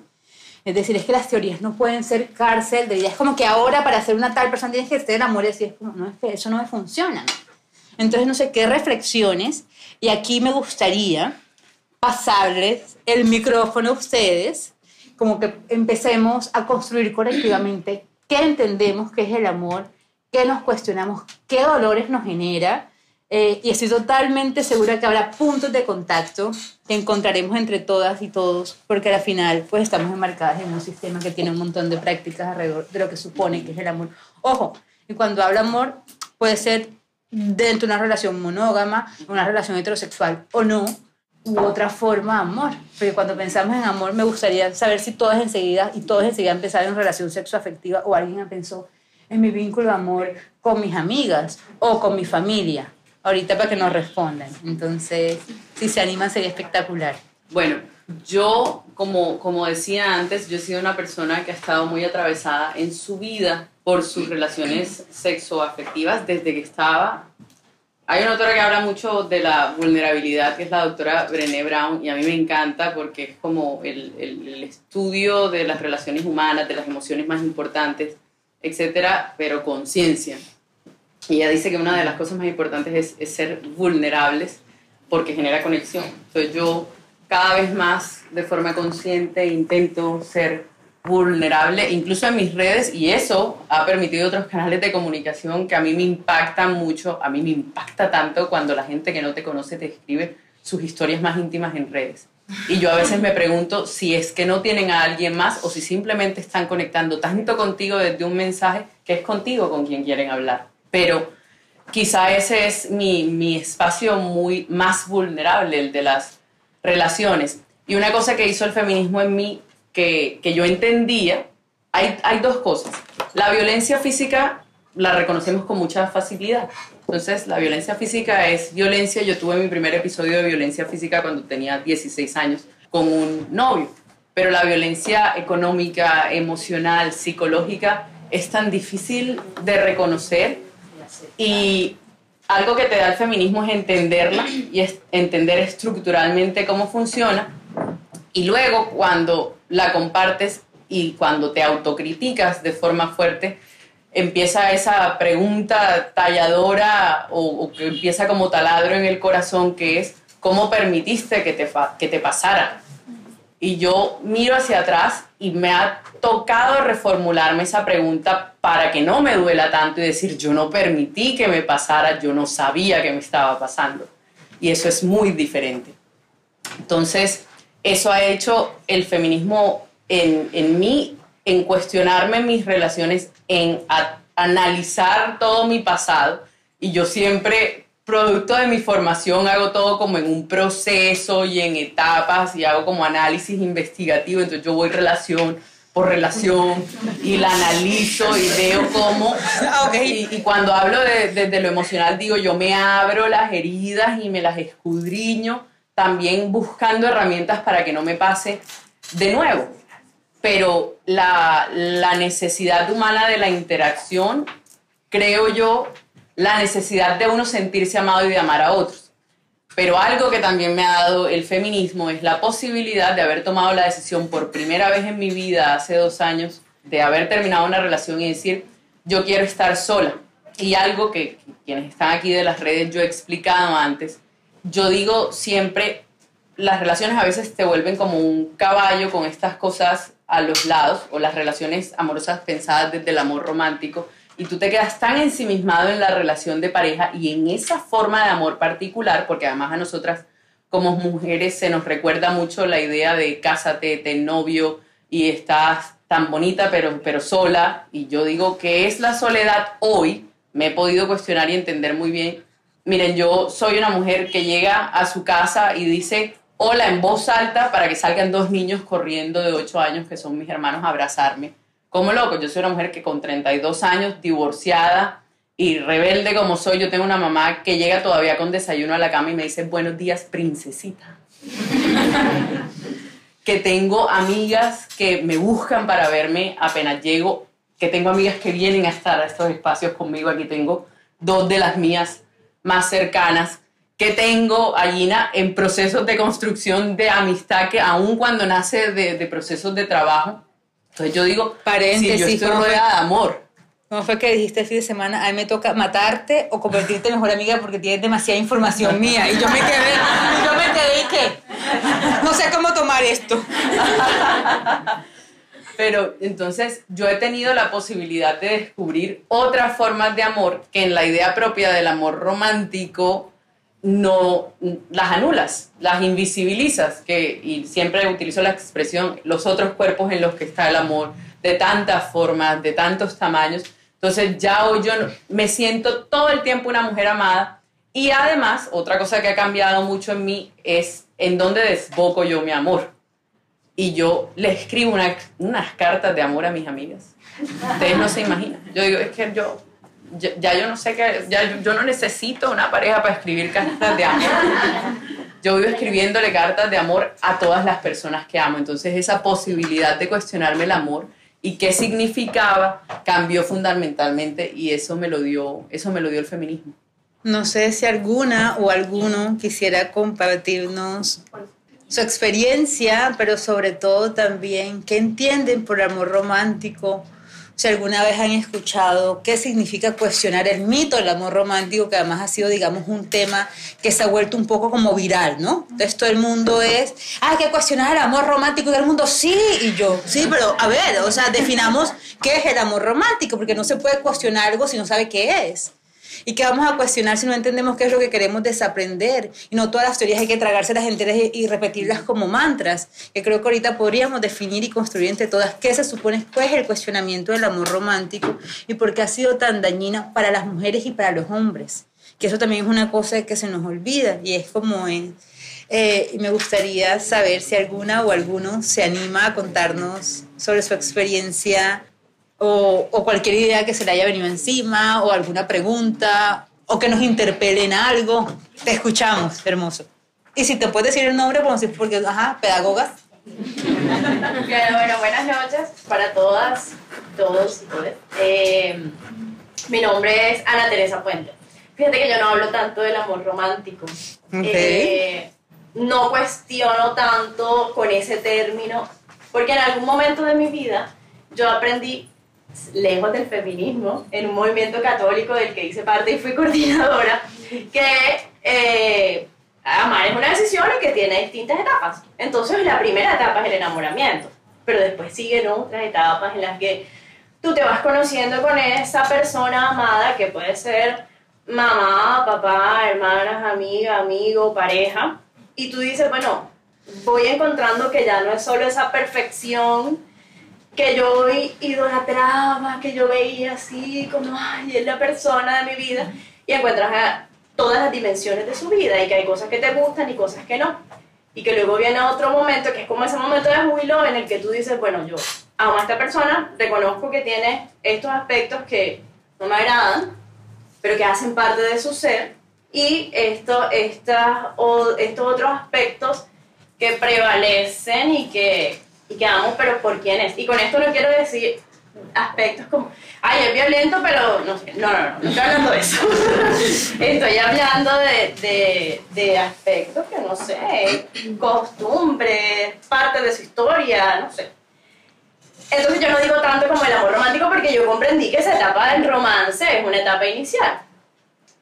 Es decir, es que las teorías no pueden ser cárcel de vida. Es como que ahora para ser una tal persona tienes que ser amor y es como, no, es que eso no me funciona. Entonces, no sé qué reflexiones, y aquí me gustaría pasarles el micrófono a ustedes, como que empecemos a construir colectivamente qué entendemos que es el amor, qué nos cuestionamos, qué dolores nos genera, eh, y estoy totalmente segura que habrá puntos de contacto que encontraremos entre todas y todos, porque al final pues estamos enmarcadas en un sistema que tiene un montón de prácticas alrededor de lo que supone que es el amor. Ojo, y cuando hablo amor puede ser dentro de una relación monógama, una relación heterosexual o no, u otra forma de amor. Porque cuando pensamos en amor me gustaría saber si todas enseguida y todos enseguida empezaron en relación sexoafectiva o alguien pensó en mi vínculo de amor con mis amigas o con mi familia ahorita para que nos respondan. Entonces, si se animan sería espectacular. Bueno, yo, como, como decía antes, yo he sido una persona que ha estado muy atravesada en su vida por sus relaciones sexoafectivas desde que estaba... Hay una autora que habla mucho de la vulnerabilidad, que es la doctora Brené Brown, y a mí me encanta porque es como el, el, estudio de las relaciones humanas, de las emociones más importantes, etcétera, pero con ciencia. Y ella dice que una de las cosas más importantes es, ser vulnerables porque genera conexión. Entonces yo cada vez más de forma consciente intento ser vulnerable, incluso en mis redes, y eso ha permitido otros canales de comunicación que a mí me impactan mucho, a mí me impacta tanto cuando la gente que no te conoce te escribe sus historias más íntimas en redes. Y yo a veces me pregunto si es que no tienen a alguien más o si simplemente están conectando tanto contigo desde un mensaje que es contigo con quien quieren hablar pero quizá ese es mi, mi espacio muy más vulnerable, el de las relaciones. Y una cosa que hizo el feminismo en mí, que, que yo entendía, hay, hay dos cosas. La violencia física la reconocemos con mucha facilidad. Entonces, la violencia física es violencia. Yo tuve mi primer episodio de violencia física cuando tenía 16 años con un novio. Pero la violencia económica, emocional, psicológica es tan difícil de reconocer y algo que te da el feminismo es entenderla y es entender estructuralmente cómo funciona. Y luego cuando la compartes y cuando te autocriticas de forma fuerte, empieza esa pregunta talladora o, que empieza como taladro en el corazón que es, ¿cómo permitiste que te, que te pasara? Y yo miro hacia atrás y me ha tocado reformularme esa pregunta para que no me duela tanto y decir, yo no permití que me pasara, yo no sabía que me estaba pasando. Y eso es muy diferente. Entonces, eso ha hecho el feminismo en, en mí, en cuestionarme mis relaciones, en analizar todo mi pasado. Y yo siempre producto de mi formación hago todo como en un proceso y en etapas y hago como análisis investigativo, entonces yo voy relación por relación y la analizo y veo cómo. Ah, Y, y cuando hablo de, de- lo emocional, digo, yo me abro las heridas y me las escudriño, también buscando herramientas para que no me pase de nuevo. Pero la, la necesidad humana de la interacción, creo yo, la necesidad de uno sentirse amado y de amar a otros. Pero algo que también me ha dado el feminismo es la posibilidad de haber tomado la decisión por primera vez en mi vida hace dos años de haber terminado una relación y decir, yo quiero estar sola. Y algo que quienes están aquí de las redes yo he explicado antes, yo digo siempre, las relaciones a veces te vuelven como un caballo con estas cosas a los lados, o las relaciones amorosas pensadas desde el amor romántico, y tú te quedas tan ensimismado en la relación de pareja y en esa forma de amor particular, porque además a nosotras como mujeres se nos recuerda mucho la idea de cásate, ten novio y estás tan bonita pero, pero sola, y yo digo que es la soledad hoy, me he podido cuestionar y entender muy bien. Miren, yo soy una mujer que llega a su casa y dice hola en voz alta para que salgan dos niños corriendo de 8 años que son mis hermanos a abrazarme. Como loco, yo soy una mujer que con 32 años, divorciada y rebelde como soy, yo tengo una mamá que llega todavía con desayuno a la cama y me dice buenos días, princesita. que tengo amigas que me buscan para verme apenas llego, que tengo amigas que vienen a estar a estos espacios conmigo, aquí tengo dos de las mías más cercanas, que tengo a Gina en procesos de construcción de amistad que aun cuando nace de, de procesos de trabajo, entonces yo digo, Paréntesis, si yo de amor, ¿Cómo fue que dijiste el fin de semana? A mí me toca matarte o convertirte en mejor amiga porque tienes demasiada información mía. Y yo me quedé, yo me quedé y que no sé cómo tomar esto. Pero entonces yo he tenido la posibilidad de descubrir otras formas de amor que en la idea propia del amor romántico no las anulas, las invisibilizas, que, y siempre utilizo la expresión los otros cuerpos en los que está el amor, de tantas formas, de tantos tamaños. Entonces ya hoy yo me siento todo el tiempo una mujer amada y además otra cosa que ha cambiado mucho en mí es en dónde desboco yo mi amor y yo le escribo una- unas cartas de amor a mis amigas. Ustedes no se imaginan. Yo digo, es que yo, ya, yo no sé qué, ya yo, yo no necesito una pareja para escribir cartas de amor. Yo vivo escribiéndole cartas de amor a todas las personas que amo. Entonces esa posibilidad de cuestionarme el amor y qué significaba cambió fundamentalmente y eso me lo dio, eso me lo dio el feminismo. No sé si alguna o alguno quisiera compartirnos su experiencia, pero sobre todo también qué entienden por amor romántico. Si alguna vez han escuchado qué significa cuestionar el mito del amor romántico, que además ha sido, digamos, un tema que se ha vuelto un poco como viral, ¿no? Entonces todo el mundo es, ah, hay que cuestionar el amor romántico y todo el mundo, sí, y yo, sí, pero a ver, o sea, definamos qué es el amor romántico, porque no se puede cuestionar algo si no sabe qué es. ¿Y qué vamos a cuestionar si no entendemos qué es lo que queremos desaprender? Y no todas las teorías hay que tragárselas enteras y, repetirlas como mantras. Que creo que ahorita podríamos definir y construir entre todas qué se supone cuál es el cuestionamiento del amor romántico y por qué ha sido tan dañina para las mujeres y para los hombres. Que eso también es una cosa que se nos olvida y es como es. Eh, y me gustaría saber si alguna o alguno se anima a contarnos sobre su experiencia o, o cualquier idea que se le haya venido encima, o alguna pregunta, o que nos interpele en algo. Te escuchamos, hermoso. Y si te puedes decir el nombre, porque, ajá, pedagogas. Claro, bueno, buenas noches para todas, todos y todas. Eh, mi nombre es Ana Teresa Puente. Fíjate que yo no hablo tanto del amor romántico. Ok. Eh, no cuestiono tanto con ese término, porque en algún momento de mi vida yo aprendí, lejos del feminismo, en un movimiento católico del que hice parte y fui coordinadora, que eh, amar es una decisión y que tiene distintas etapas. Entonces la primera etapa es el enamoramiento, pero después siguen otras etapas en las que tú te vas conociendo con esa persona amada que puede ser mamá, papá, hermanas, amiga, amigo, pareja, y tú dices, bueno, voy encontrando que ya no es solo esa perfección que yo idolatraba, que yo veía así como, ay, es la persona de mi vida, y encuentras a todas las dimensiones de su vida y que hay cosas que te gustan y cosas que no. Y que luego viene otro momento, que es como ese momento de júbilo en el que tú dices, bueno, yo amo a esta persona, reconozco que tiene estos aspectos que no me agradan, pero que hacen parte de su ser, y esto, estas, o, estos otros aspectos que prevalecen y que, y que amo, pero por quién es. Y con esto no quiero decir aspectos como, ay, es violento, pero no sé, no, no, no, no estoy hablando de eso. estoy hablando de, de, de, aspectos que no sé, costumbres, parte de su historia, no sé. Entonces yo no digo tanto como el amor romántico porque yo comprendí que esa etapa del romance es una etapa inicial.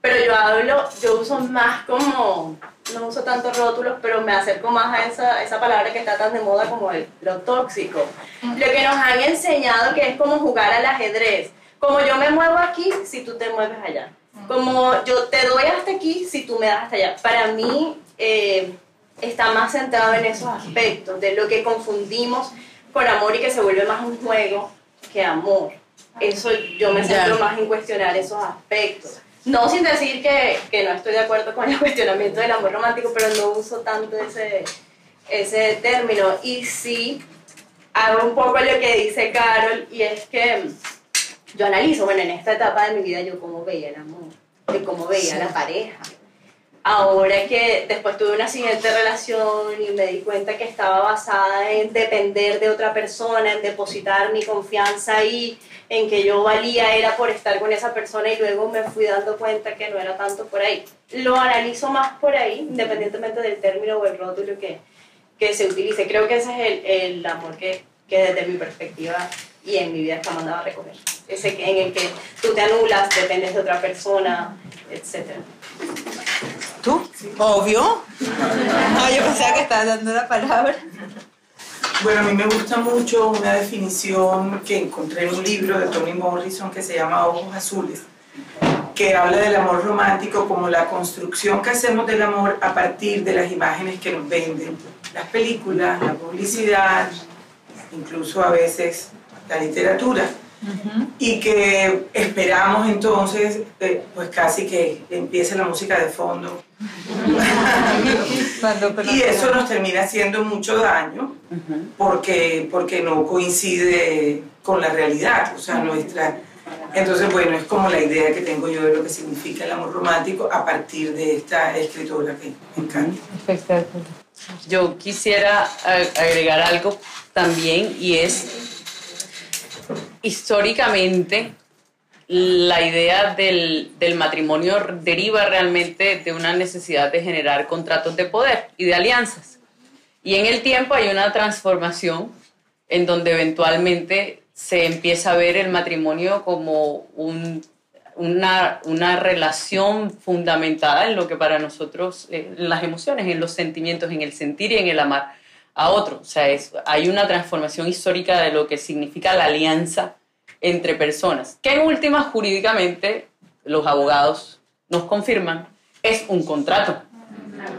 Pero yo hablo, yo uso más como, no uso tantos rótulos, pero me acerco más a esa, esa palabra que está tan de moda como el, lo tóxico. Lo que nos han enseñado que es como jugar al ajedrez. Como yo me muevo aquí, si tú te mueves allá. Como yo te doy hasta aquí, si tú me das hasta allá. Para mí eh, está más centrado en esos aspectos, de lo que confundimos con amor y que se vuelve más un juego que amor. Eso yo me centro más en cuestionar esos aspectos. No sin decir que, que, no estoy de acuerdo con el cuestionamiento del amor romántico, pero no uso tanto ese, ese término. Y sí hago un poco lo que dice Carol, y es que yo analizo, bueno, en esta etapa de mi vida yo cómo veía el amor, de cómo veía la pareja. Ahora que después tuve una siguiente relación y me di cuenta que estaba basada en depender de otra persona, en depositar mi confianza ahí, en que yo valía era por estar con esa persona y luego me fui dando cuenta que no era tanto por ahí. Lo analizo más por ahí, independientemente del término o el rótulo que, que se utilice. Creo que ese es el, el amor que, que desde mi perspectiva y en mi vida está mandado a recoger. Ese en el que tú te anulas, dependes de otra persona, etc. ¿Tú? Obvio. No, yo pensaba que estabas dando la palabra. Bueno, a mí me gusta mucho una definición que encontré en un libro de Toni Morrison que se llama Ojos Azules, que habla del amor romántico como la construcción que hacemos del amor a partir de las imágenes que nos venden, las películas, la publicidad, incluso a veces la literatura. Y que esperamos entonces, eh, pues casi que empiece la música de fondo. y eso nos termina haciendo mucho daño porque, porque no coincide con la realidad, o sea, nuestra... Entonces, bueno, es como la idea que tengo yo de lo que significa el amor romántico a partir de esta escritora que me encanta. Yo quisiera agregar algo también y es históricamente la idea del, del, matrimonio deriva realmente de una necesidad de generar contratos de poder y de alianzas. Y en el tiempo hay una transformación en donde eventualmente se empieza a ver el matrimonio como un, una, una, relación fundamentada en lo que para nosotros, eh, en las emociones, en los sentimientos, en el sentir y en el amar a otro. O sea, es, hay una transformación histórica de lo que significa la alianza entre personas, que en última jurídicamente los abogados nos confirman, es un contrato.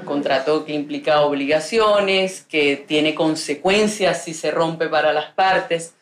Un contrato que implica obligaciones, que tiene consecuencias si se rompe para las partes.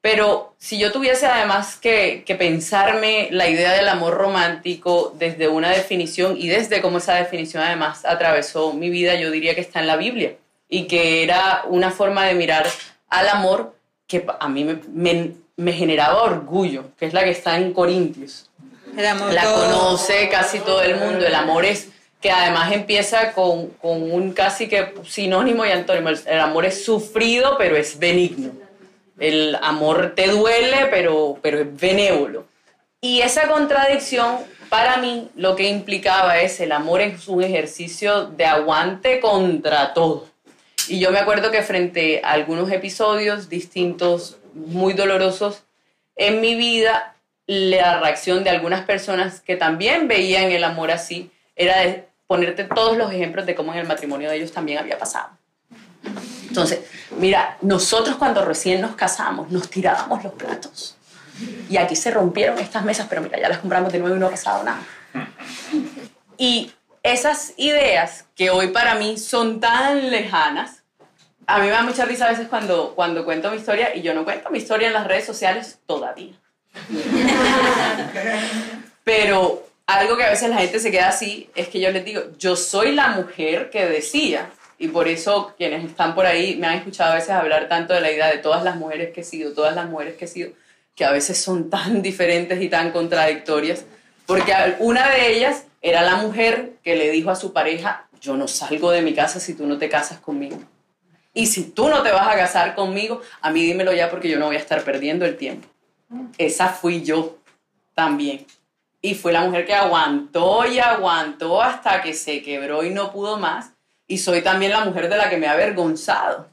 Pero si yo tuviese además que, que, pensarme la idea del amor romántico desde una definición y desde cómo esa definición además atravesó mi vida, yo diría que está en la Biblia y que era una forma de mirar al amor que a mí me, me, me generaba orgullo, que es la que está en Corintios. la conoce casi todo el mundo. El amor es que además empieza con, con un casi que sinónimo y antónimo. El, el, amor es sufrido, pero es benigno. El amor te duele, pero, pero es benévolo. Y esa contradicción, para mí, lo que implicaba es el amor es un ejercicio de aguante contra todo. Y yo me acuerdo que frente a algunos episodios distintos muy dolorosos en mi vida, la reacción de algunas personas que también veían el amor así era de ponerte todos los ejemplos de cómo en el matrimonio de ellos también había pasado. Entonces, mira, nosotros cuando recién nos casamos nos tirábamos los platos y aquí se rompieron estas mesas, pero mira, ya las compramos de nuevo y no ha pasado nada. Y esas ideas que hoy para mí son tan lejanas, a mí me da mucha risa a veces cuando, cuando cuento mi historia y yo no cuento mi historia en las redes sociales todavía. Pero algo que a veces la gente se queda así es que yo les digo, yo soy la mujer que decía. Y por eso quienes están por ahí me han escuchado a veces hablar tanto de la idea de todas las mujeres que he sido, todas las mujeres que he sido, que a veces son tan diferentes y tan contradictorias. Porque una de ellas era la mujer que le dijo a su pareja, yo no salgo de mi casa si tú no te casas conmigo. Y si tú no te vas a casar conmigo, a mí dímelo ya porque yo no voy a estar perdiendo el tiempo. Esa fui yo también. Y fue la mujer que aguantó y aguantó hasta que se quebró y no pudo más y soy también la mujer de la que me ha avergonzado.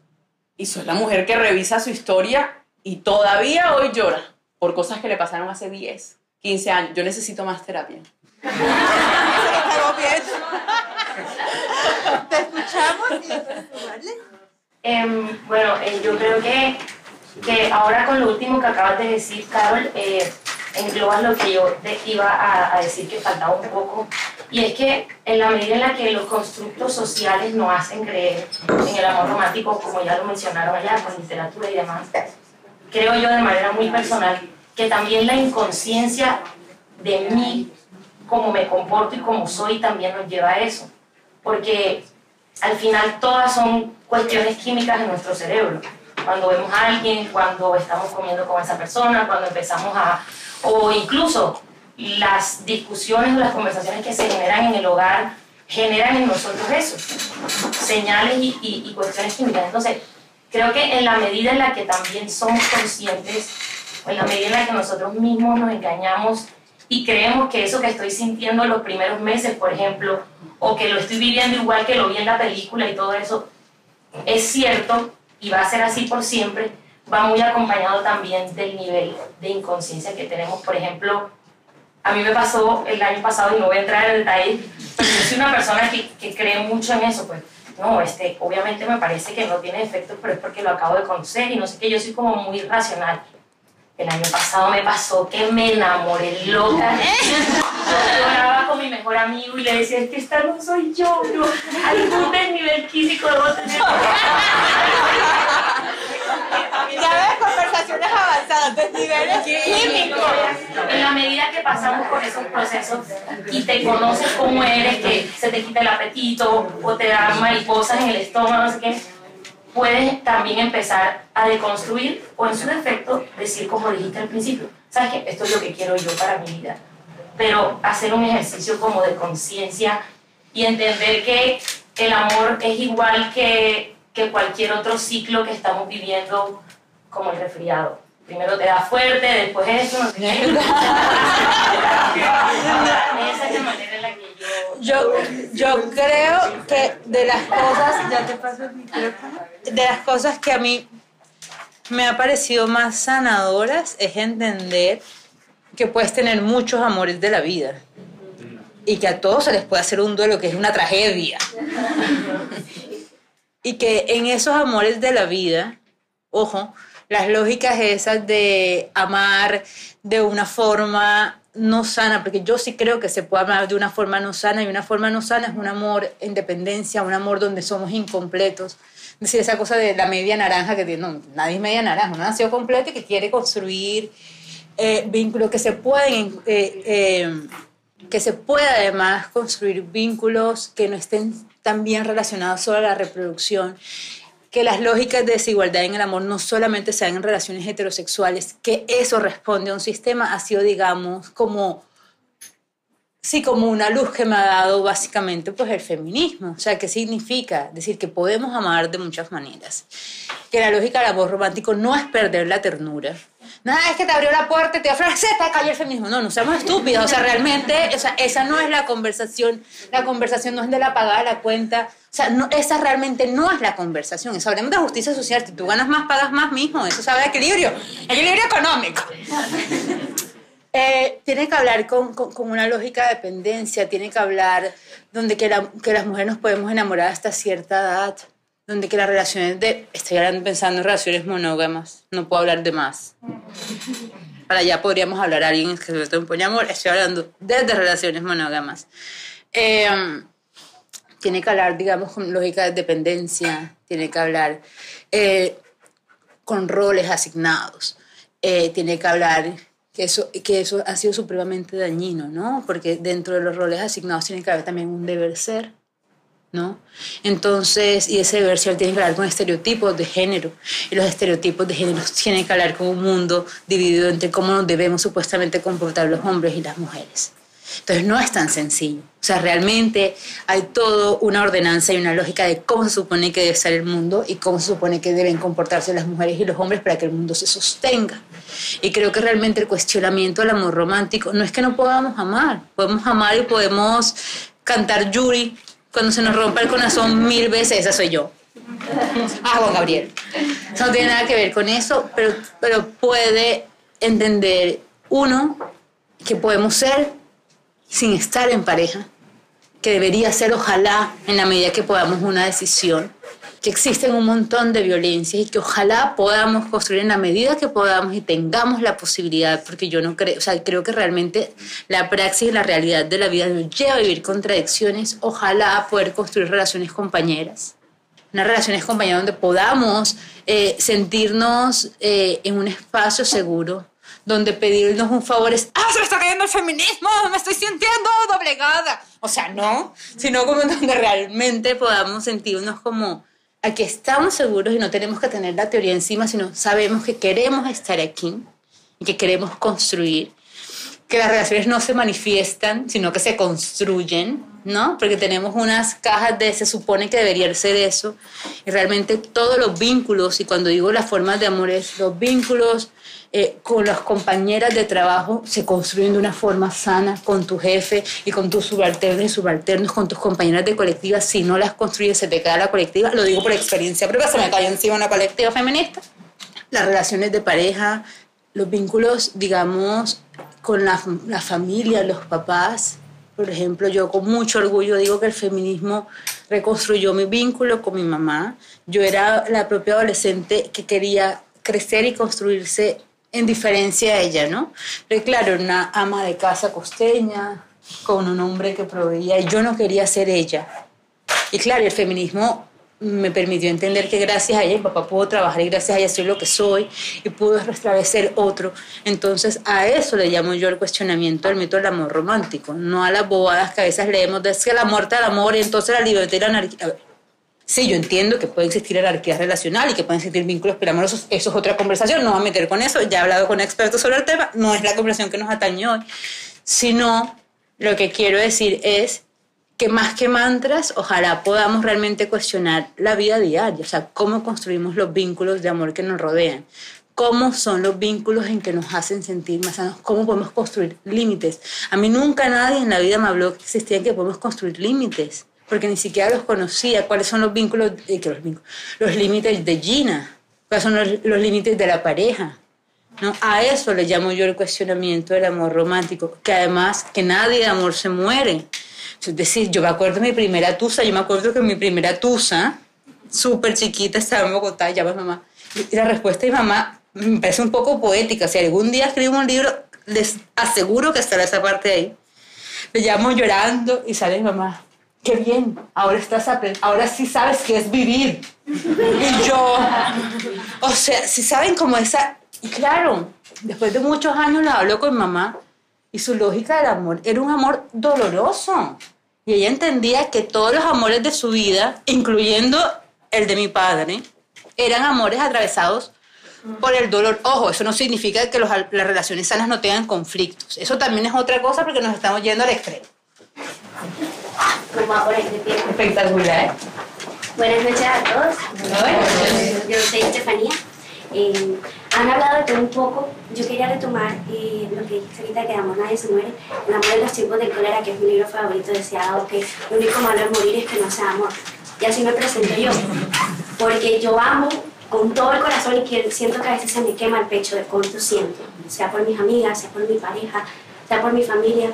Y soy la mujer que revisa su historia y todavía hoy llora por cosas que le pasaron hace 10, 15 años. Yo necesito más terapia. Te escuchamos eh, bueno, eh, yo creo que, que ahora con lo último que acabas de decir, Carol, eh, engloba lo que yo iba a, a, decir que faltaba un poco, y es que en la medida en la que los constructos sociales nos hacen creer en el amor romántico, como ya lo mencionaron allá con literatura y demás, creo yo de manera muy personal que también la inconsciencia de mí, cómo me comporto y cómo soy, también nos lleva a eso, porque al final todas son cuestiones químicas en nuestro cerebro. Cuando vemos a alguien, cuando estamos comiendo con esa persona, cuando empezamos a o incluso las discusiones o las conversaciones que se generan en el hogar generan en nosotros eso, señales y, cuestiones químicas. Entonces, creo que en la medida en la que también somos conscientes, en la medida en la que nosotros mismos nos engañamos y creemos que eso que estoy sintiendo los primeros meses, por ejemplo, o que lo estoy viviendo igual que lo vi en la película y todo eso, es cierto y va a ser así por siempre, va muy acompañado también del nivel de inconsciencia que tenemos. Por ejemplo, a mí me pasó el año pasado, y no voy a entrar en detalle, pero yo soy una persona que, que cree mucho en eso, pues no, este, obviamente me parece que no tiene efectos, pero es porque lo acabo de conocer y no sé qué, yo soy como muy racional. El año pasado me pasó que me enamoré loca. Yo lloraba con mi mejor amigo y le decía, es que esta no soy yo, yo algún nivel físico debo tener. Ya ves, conversaciones avanzadas, de niveles químicos. En la medida que pasamos por esos procesos y te conoces cómo eres, que se te quita el apetito o te dan mariposas en el estómago, no sé qué, puedes también empezar a deconstruir o en su defecto decir como dijiste al principio, ¿sabes qué? Esto es lo que quiero yo para mi vida. Pero hacer un ejercicio como de conciencia y entender que el amor es igual que, que cualquier otro ciclo que estamos viviendo como el resfriado. Primero te da fuerte, después eso, no sé qué. Esa es la manera en la que yo... Yo, creo que de las cosas... ¿Ya te paso el micrófono? De las cosas que a mí me ha parecido más sanadoras es entender que puedes tener muchos amores de la vida y que a todos se les puede hacer un duelo que es una tragedia. y que en esos amores de la vida, ojo, las lógicas esas de amar de una forma no sana, porque yo sí creo que se puede amar de una forma no sana y una forma no sana es un amor en dependencia, un amor donde somos incompletos. Es decir, esa cosa de la media naranja que no, nadie es media naranja, uno nació completo y que quiere construir eh, vínculos que se pueden, eh, eh, que se pueda además construir vínculos que no estén tan bien relacionados solo a la reproducción que las lógicas de desigualdad en el amor no solamente sean en relaciones heterosexuales, que eso responde a un sistema, ha sido, digamos, como, sí, como una luz que me ha dado básicamente pues el feminismo. O sea, ¿qué significa? Decir que podemos amar de muchas maneras. Que la lógica del amor romántico no es perder la ternura. No es que te abrió la puerta te ofrece, te cayó el feminismo. No, no seamos estúpidos. O sea, realmente, o sea, esa no es la conversación. La conversación no es de la pagada la cuenta o sea, no, esa realmente no es la conversación. Eso hablemos de justicia social. Si tú ganas más, pagas más mismo. Eso sabe de equilibrio. Equilibrio económico. Eh, tiene que hablar con, con, una lógica de dependencia. Tiene que hablar donde que, que las mujeres nos podemos enamorar hasta cierta edad. Donde que las relaciones de... Estoy pensando en relaciones monógamas. No puedo hablar de más. Para allá podríamos hablar a alguien que se un amor. Estoy hablando desde relaciones monógamas. Eh, tiene que hablar, digamos, con lógica de dependencia, tiene que hablar eh, con roles asignados, eh, tiene que hablar que eso, que eso ha sido supremamente dañino, ¿no? Porque dentro de los roles asignados tiene que haber también un deber ser, ¿no? Entonces, y ese deber tiene que hablar con estereotipos de género, y los estereotipos de género tienen que hablar con un mundo dividido entre cómo nos debemos supuestamente comportar los hombres y las mujeres. Entonces no es tan sencillo. O sea, realmente hay todo una ordenanza y una lógica de cómo se supone que debe ser el mundo y cómo se supone que deben comportarse las mujeres y los hombres para que el mundo se sostenga. Y creo que realmente el cuestionamiento del amor romántico no es que no podamos amar, podemos amar y podemos cantar Yuri cuando se nos rompa el corazón mil veces, esa soy yo. Ah, Juan Gabriel. Eso no tiene nada que ver con eso, pero, pero puede entender uno que podemos ser sin estar en pareja, que debería ser ojalá en la medida que podamos una decisión, que existen un montón de violencias y que ojalá podamos construir en la medida que podamos y tengamos la posibilidad, porque yo no creo, o sea, creo que realmente la praxis y la realidad de la vida nos lleva a vivir contradicciones, ojalá poder construir relaciones compañeras, unas relaciones compañeras donde podamos eh, sentirnos eh, en un espacio seguro, donde pedirnos un favor es, ah, se me está cayendo el feminismo, me estoy sintiendo doblegada. O sea, no, sino como donde realmente podamos sentirnos como, aquí estamos seguros y no tenemos que tener la teoría encima, sino sabemos que queremos estar aquí y que queremos construir, que las relaciones no se manifiestan, sino que se construyen, ¿no? Porque tenemos unas cajas de, se supone que debería ser eso, y realmente todos los vínculos, y cuando digo las formas de amor es los vínculos, eh, con las compañeras de trabajo se construyen de una forma sana con tu jefe y con tus subalternos y subalternos, con tus compañeras de colectiva. Si no las construyes, se te cae la colectiva. Lo digo por experiencia propia, se me cae encima una colectiva feminista. Las relaciones de pareja, los vínculos, digamos, con la, la familia, los papás. Por ejemplo, yo con mucho orgullo digo que el feminismo reconstruyó mi vínculo con mi mamá. Yo era la propia adolescente que quería crecer y construirse en diferencia a ella, ¿no? Pero claro, una ama de casa costeña, con un hombre que proveía, yo no quería ser ella. Y claro, el feminismo me permitió entender que gracias a ella mi papá pudo trabajar y gracias a ella soy lo que soy y pudo restablecer otro. Entonces a eso le llamo yo el cuestionamiento del mito del amor romántico, no a las bobadas que a veces leemos de que la muerte del amor y entonces la libertad y la anarquía. Sí, yo entiendo que puede existir jerarquía relacional y que pueden existir vínculos amorosos. Eso es otra conversación, no voy a meter con eso. Ya he hablado con expertos sobre el tema, no es la conversación que nos atañe hoy. Sino, lo que quiero decir es que más que mantras, ojalá podamos realmente cuestionar la vida diaria, o sea, cómo construimos los vínculos de amor que nos rodean, cómo son los vínculos en que nos hacen sentir más sanos, cómo podemos construir límites. A mí nunca nadie en la vida me habló que existían que podemos construir límites porque ni siquiera los conocía, cuáles son los vínculos, eh, los, vínculos los límites de Gina, cuáles son los, los límites de la pareja. ¿no? A eso le llamo yo el cuestionamiento del amor romántico, que además que nadie de amor se muere. Es decir, yo me acuerdo de mi primera tusa, yo me acuerdo que mi primera tusa, súper chiquita, estaba en Bogotá, llama mamá. Y la respuesta de mamá me parece un poco poética. Si algún día escribo un libro, les aseguro que estará esa parte ahí. Le llamo llorando y sale mamá, qué bien, ahora estás ahora sí sabes qué es vivir. Y yo, o sea, si saben cómo esa, y claro, después de muchos años la hablo con mamá y su lógica del amor era un amor doloroso. Y ella entendía que todos los amores de su vida, incluyendo el de mi padre, eran amores atravesados por el dolor. Ojo, eso no significa que las relaciones sanas no tengan conflictos. Eso también es otra cosa porque nos estamos yendo al extremo como de pie. Espectacular. Buenas noches a todos. Yo soy Estefanía. Eh, han hablado de todo un poco. Yo quería retomar eh, lo que dice ahorita que amor nadie se muere. El amor de los tiempos de cólera, que es mi libro favorito, decía que el único malo de morir es que no sea amor. Y así me presento yo. Porque yo amo con todo el corazón y que siento que a veces se me quema el pecho de cuánto siento. Sea por mis amigas, sea por mi pareja, sea por mi familia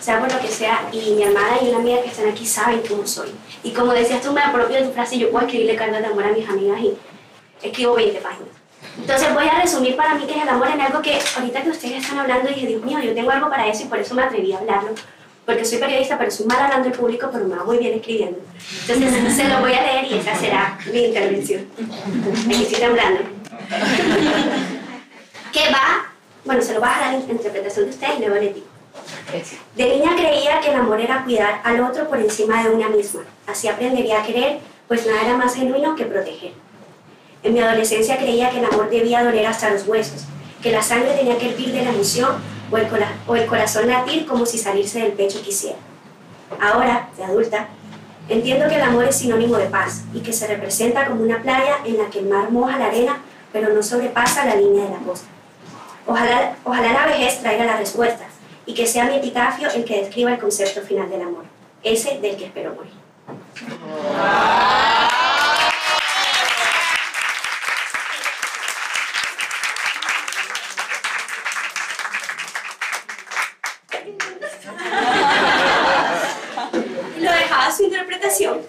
sea por lo que sea, y mi hermana y una amiga que están aquí saben cómo soy. Y como decías tú, me apropio de tu frase, yo puedo escribirle cartas de amor a mis amigas y escribo 20 páginas. Entonces voy a resumir para mí que es el amor en algo que ahorita que ustedes están hablando dije, Dios mío, yo tengo algo para eso y por eso me atreví a hablarlo. Porque soy periodista, pero soy mal hablando al público, pero me va muy bien escribiendo. Entonces se lo voy a leer y esa será mi intervención. Aquí estoy temblando. que va Bueno, se lo voy a dejar a la interpretación de ustedes y luego les digo. De niña creía que el amor era cuidar al otro por encima de una misma. Así aprendería a querer, pues nada era más genuino que proteger. En mi adolescencia creía que el amor debía doler hasta los huesos, que la sangre tenía que hervir de la emoción o el, corazón latir como si salirse del pecho quisiera. Ahora, de adulta, entiendo que el amor es sinónimo de paz y que se representa como una playa en la que el mar moja la arena pero no sobrepasa la línea de la costa. Ojalá, ojalá la vejez traiga las respuestas y que sea mi epitafio el que describa el concepto final del amor, ese del que espero morir. Lo dejaba su interpretación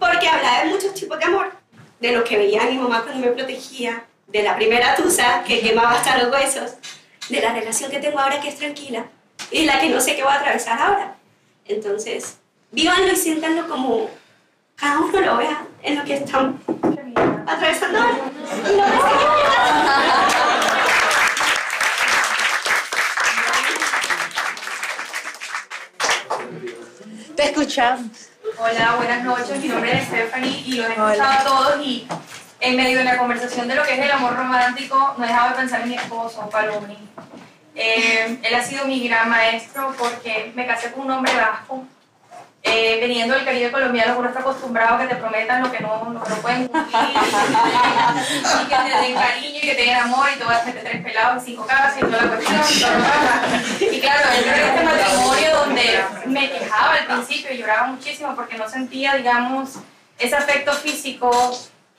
porque habla de muchos tipos de amor, de lo que veía mi mamá cuando me protegía, de la primera tusa que quemaba hasta los huesos, de la relación que tengo ahora que es tranquila y la que no sé qué voy a atravesar ahora. Entonces, vívanlo y siéntanlo como cada uno lo vea en lo que están atravesando ahora. Y no Te escuchamos. Hola, buenas noches. Mi nombre es Stephanie y los he escuchado a todos y en medio de la conversación de lo que es el amor romántico no dejaba de pensar en mi esposo, Palomni. Eh, él ha sido mi gran maestro porque me casé con un hombre vasco. Eh, veniendo del Caribe colombiano, uno está acostumbrado a que te prometan lo que no, lo que no pueden cumplir, y que te den cariño y que te den amor y te vas a meter tres pelados y cinco casas y toda la cuestión. Y, y claro, yo creo este matrimonio donde me quejaba al principio y lloraba muchísimo porque no sentía, digamos, ese afecto físico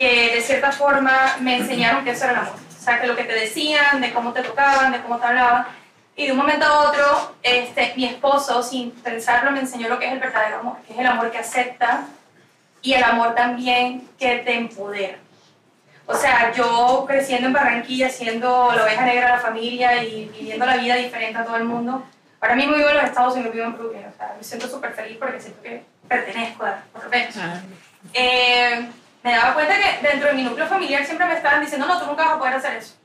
que de cierta forma me enseñaron que eso era el amor. O sea, que lo que te decían, de cómo te tocaban, de cómo te hablaban, y de un momento a otro, este, mi esposo, sin pensarlo, me enseñó lo que es el verdadero amor, que es el amor que acepta y el amor también que te empodera. O sea, yo creciendo en Barranquilla, siendo la oveja negra de la familia y viviendo la vida diferente a todo el mundo, ahora mismo vivo en los Estados Unidos, vivo en Brooklyn, o sea, me siento súper feliz porque siento que pertenezco, por lo menos. Eh, me daba cuenta que dentro de mi núcleo familiar siempre me estaban diciendo, no, tú nunca vas a poder hacer eso.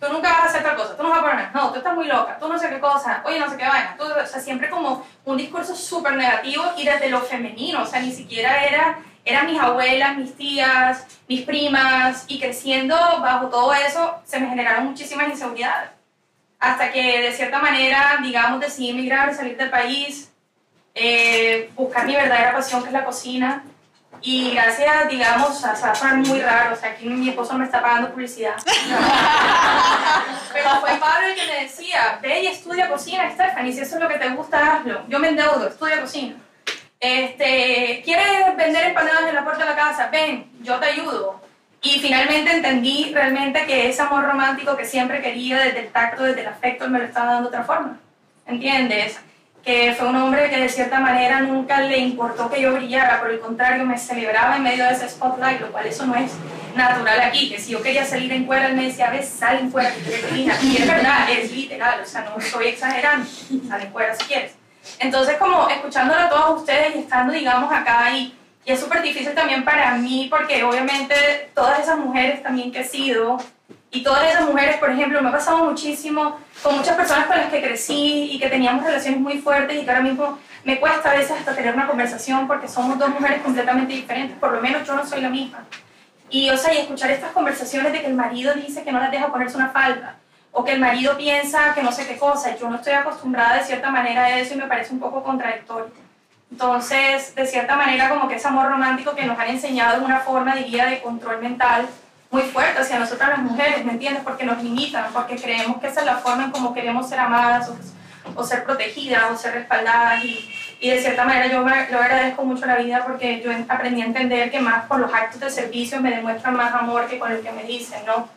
Tú nunca vas a hacer tal cosa, tú no vas a poner, no, tú estás muy loca, tú no sé qué cosa, oye, no sé qué vaina, tú, o sea, siempre como un discurso súper negativo y desde lo femenino, o sea, ni siquiera era, eran mis abuelas, mis tías, mis primas, y creciendo bajo todo eso se me generaron muchísimas inseguridades. Hasta que de cierta manera, digamos, decidí emigrar, salir del país, eh, buscar mi verdadera pasión, que es la cocina, y gracias, digamos, a, va muy raro, o sea, aquí mi esposo me está pagando publicidad. Pero fue Pablo el que me decía, ve y estudia cocina, Stephanie, si eso es lo que te gusta, hazlo. Yo me endeudo, estudia cocina. Este, ¿Quieres vender empanadas en la puerta de la casa? Ven, yo te ayudo. Y finalmente entendí realmente que ese amor romántico que siempre quería, desde el tacto, desde el afecto, me lo estaba dando de otra forma. ¿Entiendes? Que fue un hombre que de cierta manera nunca le importó que yo brillara, por el contrario, me celebraba en medio de ese spotlight, lo cual eso no es natural aquí, que si yo quería salir en cuera, él me decía, ves, sal en Y es verdad, es literal, o sea, no estoy exagerando, sal en si quieres. Entonces, como escuchándolo a todos ustedes y estando, digamos, acá y, y es súper difícil también para mí, porque obviamente todas esas mujeres también que he sido, y todas esas mujeres, por ejemplo, me ha pasado muchísimo con muchas personas con las que crecí y que teníamos relaciones muy fuertes y que ahora mismo me cuesta a veces hasta tener una conversación porque somos dos mujeres completamente diferentes, por lo menos yo no soy la misma. Y, o sea, y escuchar estas conversaciones de que el marido dice que no las deja ponerse una falda, o que el marido piensa que no sé qué cosa, yo no estoy acostumbrada de cierta manera a eso y me parece un poco contradictorio. Entonces, de cierta manera, como que ese amor romántico que nos han enseñado es una forma, diría, de control mental, muy fuerte hacia nosotras las mujeres, ¿me entiendes? Porque nos limitan, porque creemos que esa es la forma en cómo queremos ser amadas o, ser protegidas o ser respaldadas y, y, de cierta manera yo lo agradezco mucho la vida porque yo aprendí a entender que más por los actos de servicio me demuestran más amor que con el que me dicen, ¿no?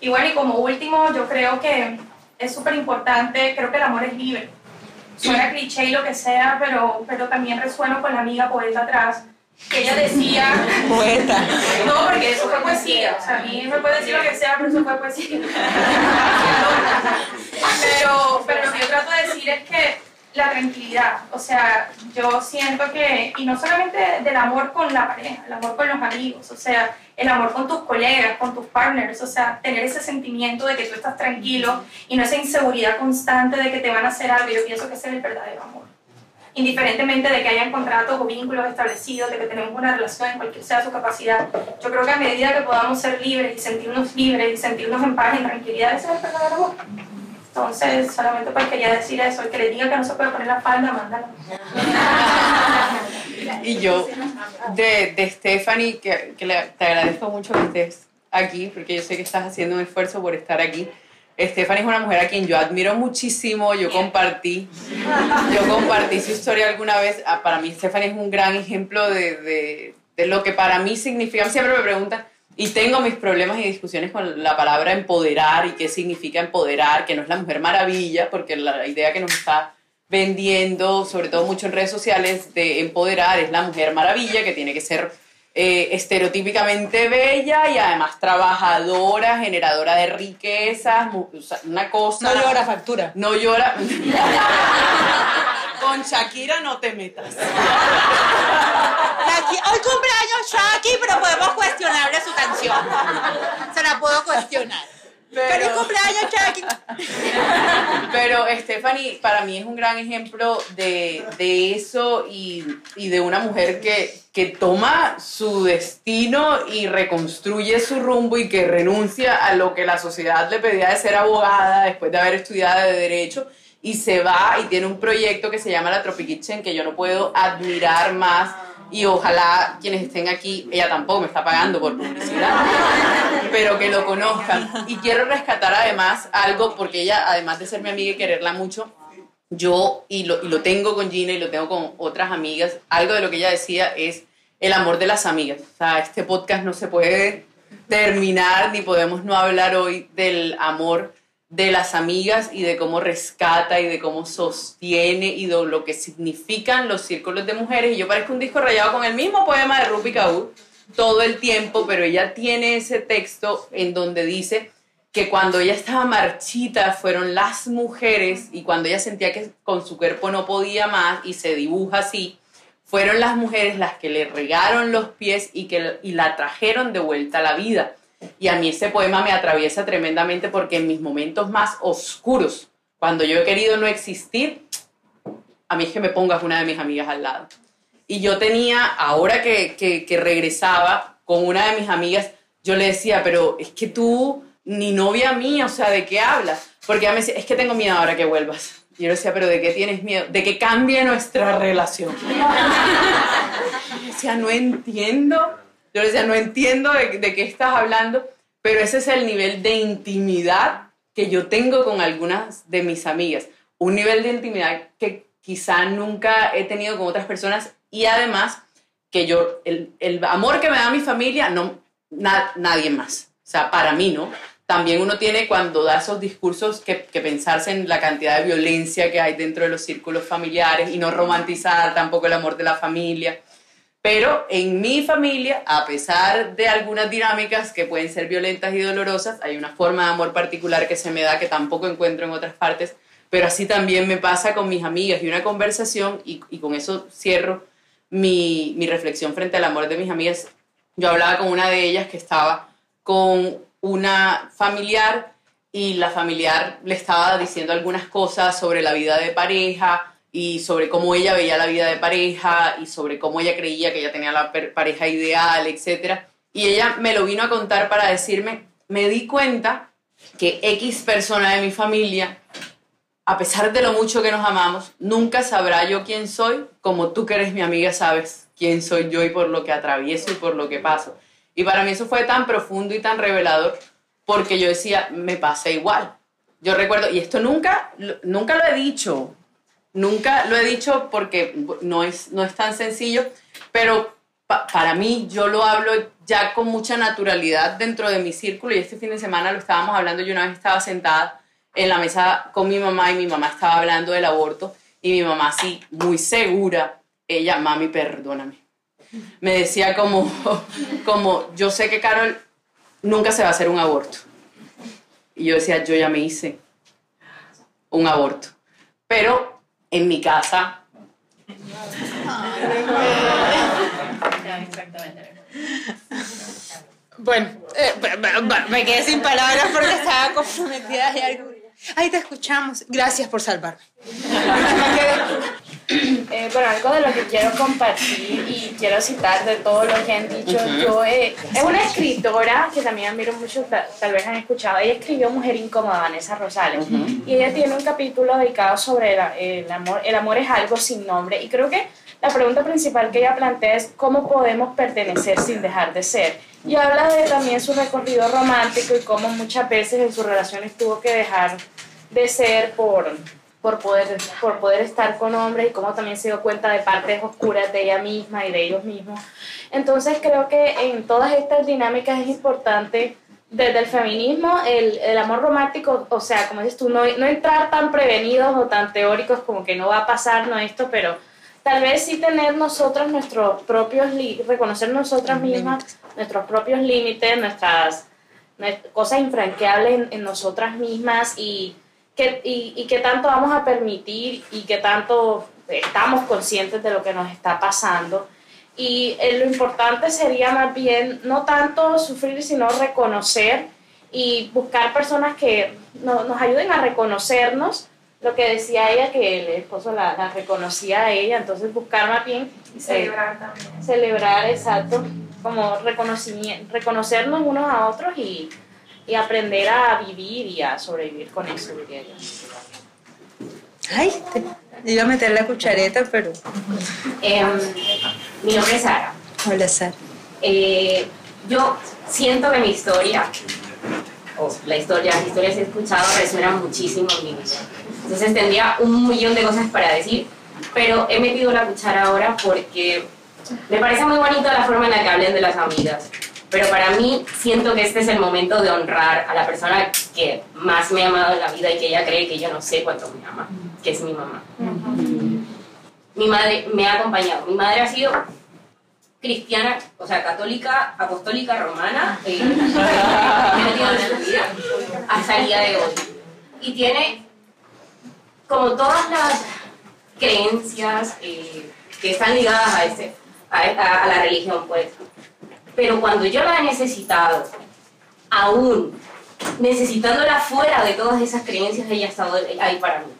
Y bueno, y como último, yo creo que es súper importante, creo que el amor es libre. Suena cliché y lo que sea, pero, pero también resueno con la amiga poeta atrás, que ella decía... Poeta. No, porque eso fue poesía. O sea, a mí me puede decir lo que sea, pero eso fue poesía. pero, pero lo que yo trato de decir es que la tranquilidad. O sea, yo siento que, y no solamente del amor con la pareja, el amor con los amigos, o sea, el amor con tus colegas, con tus partners, o sea, tener ese sentimiento de que tú estás tranquilo y no esa inseguridad constante de que te van a hacer algo, yo pienso que ese es el verdadero amor. Indiferentemente de que hayan contratos o vínculos establecidos, de que tenemos una relación en cualquier sea su capacidad, yo creo que a medida que podamos ser libres y sentirnos libres y sentirnos en paz en tranquilidad, ese es el verdadero amor. Entonces, solamente pues quería decir eso, el que le diga que no se puede poner la falda, mándalo. y yo, de, de Stephanie, que, que le, te agradezco mucho que estés aquí, porque yo sé que estás haciendo un esfuerzo por estar aquí. Stephanie es una mujer a quien yo admiro muchísimo, yo compartí, yo compartí su historia alguna vez. Ah, para mí Stephanie es un gran ejemplo de, de, de lo que para mí significa. Siempre me preguntan, y tengo mis problemas y discusiones con la palabra empoderar y qué significa empoderar, que no es la mujer maravilla, porque la idea que nos está vendiendo, sobre todo mucho en redes sociales, de empoderar es la mujer maravilla, que tiene que ser eh, estereotípicamente bella y además trabajadora, generadora de riquezas, una cosa... No llora factura. No llora... Con Shakira no te metas. Hoy cumpleaños Shakira, pero podemos cuestionarle su canción. Se la puedo cuestionar. ¡Feliz cumpleaños, Shakira! Pero Stephanie para mí es un gran ejemplo de, de eso y, y, de una mujer que, que toma su destino y reconstruye su rumbo y que renuncia a lo que la sociedad le pedía de ser abogada después de haber estudiado de derecho y se va y tiene un proyecto que se llama La Tropic Kitchen que yo no puedo admirar más y ojalá quienes estén aquí, ella tampoco me está pagando por publicidad, pero que lo conozcan. Y quiero rescatar además algo, porque ella, además de ser mi amiga y quererla mucho, yo, y lo, y lo tengo con Gina y lo tengo con otras amigas, algo de lo que ella decía es el amor de las amigas. O sea, este podcast no se puede terminar ni podemos no hablar hoy del amor de las amigas y de cómo rescata y de cómo sostiene y de lo que significan los círculos de mujeres. Y yo parezco un disco rayado con el mismo poema de Rupi Kaur todo el tiempo, pero ella tiene ese texto en donde dice que cuando ella estaba marchita fueron las mujeres y cuando ella sentía que con su cuerpo no podía más y se dibuja así, fueron las mujeres las que le regaron los pies y que y la trajeron de vuelta a la vida. Y a mí ese poema me atraviesa tremendamente porque en mis momentos más oscuros, cuando yo he querido no existir, a mí es que me pongas una de mis amigas al lado. Y yo tenía, ahora que, que, regresaba con una de mis amigas, yo le decía, pero es que tú, ni novia mía, o sea, ¿de qué hablas? Porque ella me decía, es que tengo miedo ahora que vuelvas. Y yo le decía, pero ¿de qué tienes miedo? De que cambie nuestra relación. Y decía, no entiendo yo le decía, no entiendo de, qué estás hablando, pero ese es el nivel de intimidad que yo tengo con algunas de mis amigas. Un nivel de intimidad que quizá nunca he tenido con otras personas y además que yo, el, amor que me da mi familia, no, nadie más. O sea, para mí, ¿no? También uno tiene cuando da esos discursos que, que, pensarse en la cantidad de violencia que hay dentro de los círculos familiares y no romantizar tampoco el amor de la familia. Pero en mi familia, a pesar de algunas dinámicas que pueden ser violentas y dolorosas, hay una forma de amor particular que se me da que tampoco encuentro en otras partes, pero así también me pasa con mis amigas y una conversación, y, con eso cierro mi, reflexión frente al amor de mis amigas. Yo hablaba con una de ellas que estaba con una familiar y la familiar le estaba diciendo algunas cosas sobre la vida de pareja, y sobre cómo ella veía la vida de pareja y sobre cómo ella creía que ella tenía la pareja ideal, etc. Y ella me lo vino a contar para decirme, me di cuenta que X persona de mi familia, a pesar de lo mucho que nos amamos, nunca sabrá yo quién soy, como tú que eres mi amiga sabes quién soy yo y por lo que atravieso y por lo que paso. Y para mí eso fue tan profundo y tan revelador porque yo decía, me pasa igual. Yo recuerdo, y esto nunca, nunca lo he dicho, Nunca lo he dicho porque no es, no es tan sencillo, pero para mí yo lo hablo ya con mucha naturalidad dentro de mi círculo y este fin de semana lo estábamos hablando, yo una vez estaba sentada en la mesa con mi mamá y mi mamá estaba hablando del aborto y mi mamá así, muy segura, ella, mami, perdóname. Me decía como, como, yo sé que Carol nunca se va a hacer un aborto. Y yo decía, yo ya me hice un aborto. Pero en mi casa. Bueno, eh, me quedé sin palabras porque estaba comprometida. Y algo. Ahí te escuchamos. Gracias por salvarme. Eh, bueno, algo de lo que quiero compartir y quiero citar de todo lo que han dicho, yo eh, es una escritora que también admiro mucho, tal, vez han escuchado, ella escribió Mujer Incómoda, Vanessa Rosales, y ella tiene un capítulo dedicado sobre el amor, el amor es algo sin nombre, y creo que la pregunta principal que ella plantea es cómo podemos pertenecer sin dejar de ser. Y habla de también su recorrido romántico y cómo muchas veces en sus relaciones tuvo que dejar de ser por por poder, por poder estar con hombres y cómo también se dio cuenta de partes oscuras de ella misma y de ellos mismos. Entonces creo que en todas estas dinámicas es importante desde el feminismo, el, el amor romántico, o sea, como dices tú, no, no, entrar tan prevenidos o tan teóricos como que no va a pasar no esto, pero tal vez sí tener nosotros nuestros propios, reconocer nosotras mismas nuestros propios límites, nuestras, cosas infranqueables en, en nosotras mismas y y, y qué tanto vamos a permitir y qué tanto estamos conscientes de lo que nos está pasando. Y eh, lo importante sería más bien no tanto sufrir, sino reconocer y buscar personas que nos ayuden a reconocernos. Lo que decía ella, que el esposo la, la reconocía a ella, entonces buscar más bien. Y celebrar también. Celebrar, exacto. Como reconocimiento, reconocernos unos a otros y, y aprender a vivir y a sobrevivir con eso, diría yo. Ay, iba a meter la cuchareta, pero... Em, mi nombre es Sara. Hola, Sara. Eh, yo siento que mi historia, o la historia, las historias que he escuchado resuenan muchísimo en mi vida. Entonces tendría un millón de cosas para decir, pero he metido la cuchara ahora porque me parece muy bonito la forma en la que hablen de las amigas pero para mí siento que este es el momento de honrar a la persona que más me ha amado en la vida y que ella cree que yo no sé cuánto me ama, que es mi mamá. Mi madre me ha acompañado. Mi madre ha sido cristiana, o sea, católica, apostólica, romana, eh, hasta el día de hoy. Y tiene como todas las creencias eh, que están ligadas a, ese, a, a la religión, pues pero cuando yo la he necesitado, aún necesitándola fuera de todas esas creencias, ella ha estado ahí para mí.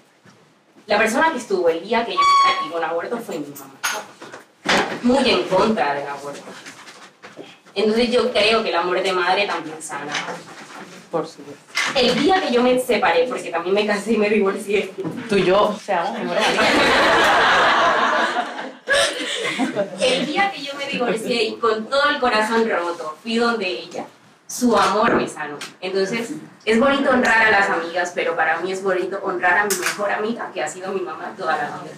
La persona que estuvo el día que yo practicé un aborto fue mi mamá. Muy en contra del aborto. Entonces yo creo que el amor de madre también sana. Por supuesto. El día que yo me separé, porque también me casé y me divorcié. Tú y yo seamos mejores El día que yo me divorcié y con todo el corazón roto fui donde ella, su amor me sanó. Entonces, es bonito honrar a las amigas, pero para mí es bonito honrar a mi mejor amiga, que ha sido mi mamá toda la vida.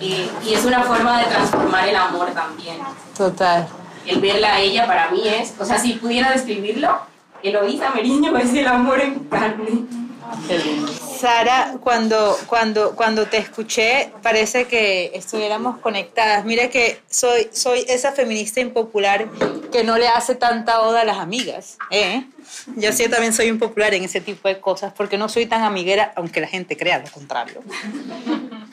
Y, y es una forma de transformar el amor también. Total. El verla a ella para mí es, o sea, si pudiera describirlo, Eloísa Meriño es el amor en carne. Sara, cuando, cuando, cuando te escuché, parece que estuviéramos conectadas. Mira que soy, soy esa feminista impopular que no le hace tanta oda a las amigas. ¿eh? Yo sí también soy impopular en ese tipo de cosas, porque no soy tan amiguera, aunque la gente crea lo contrario.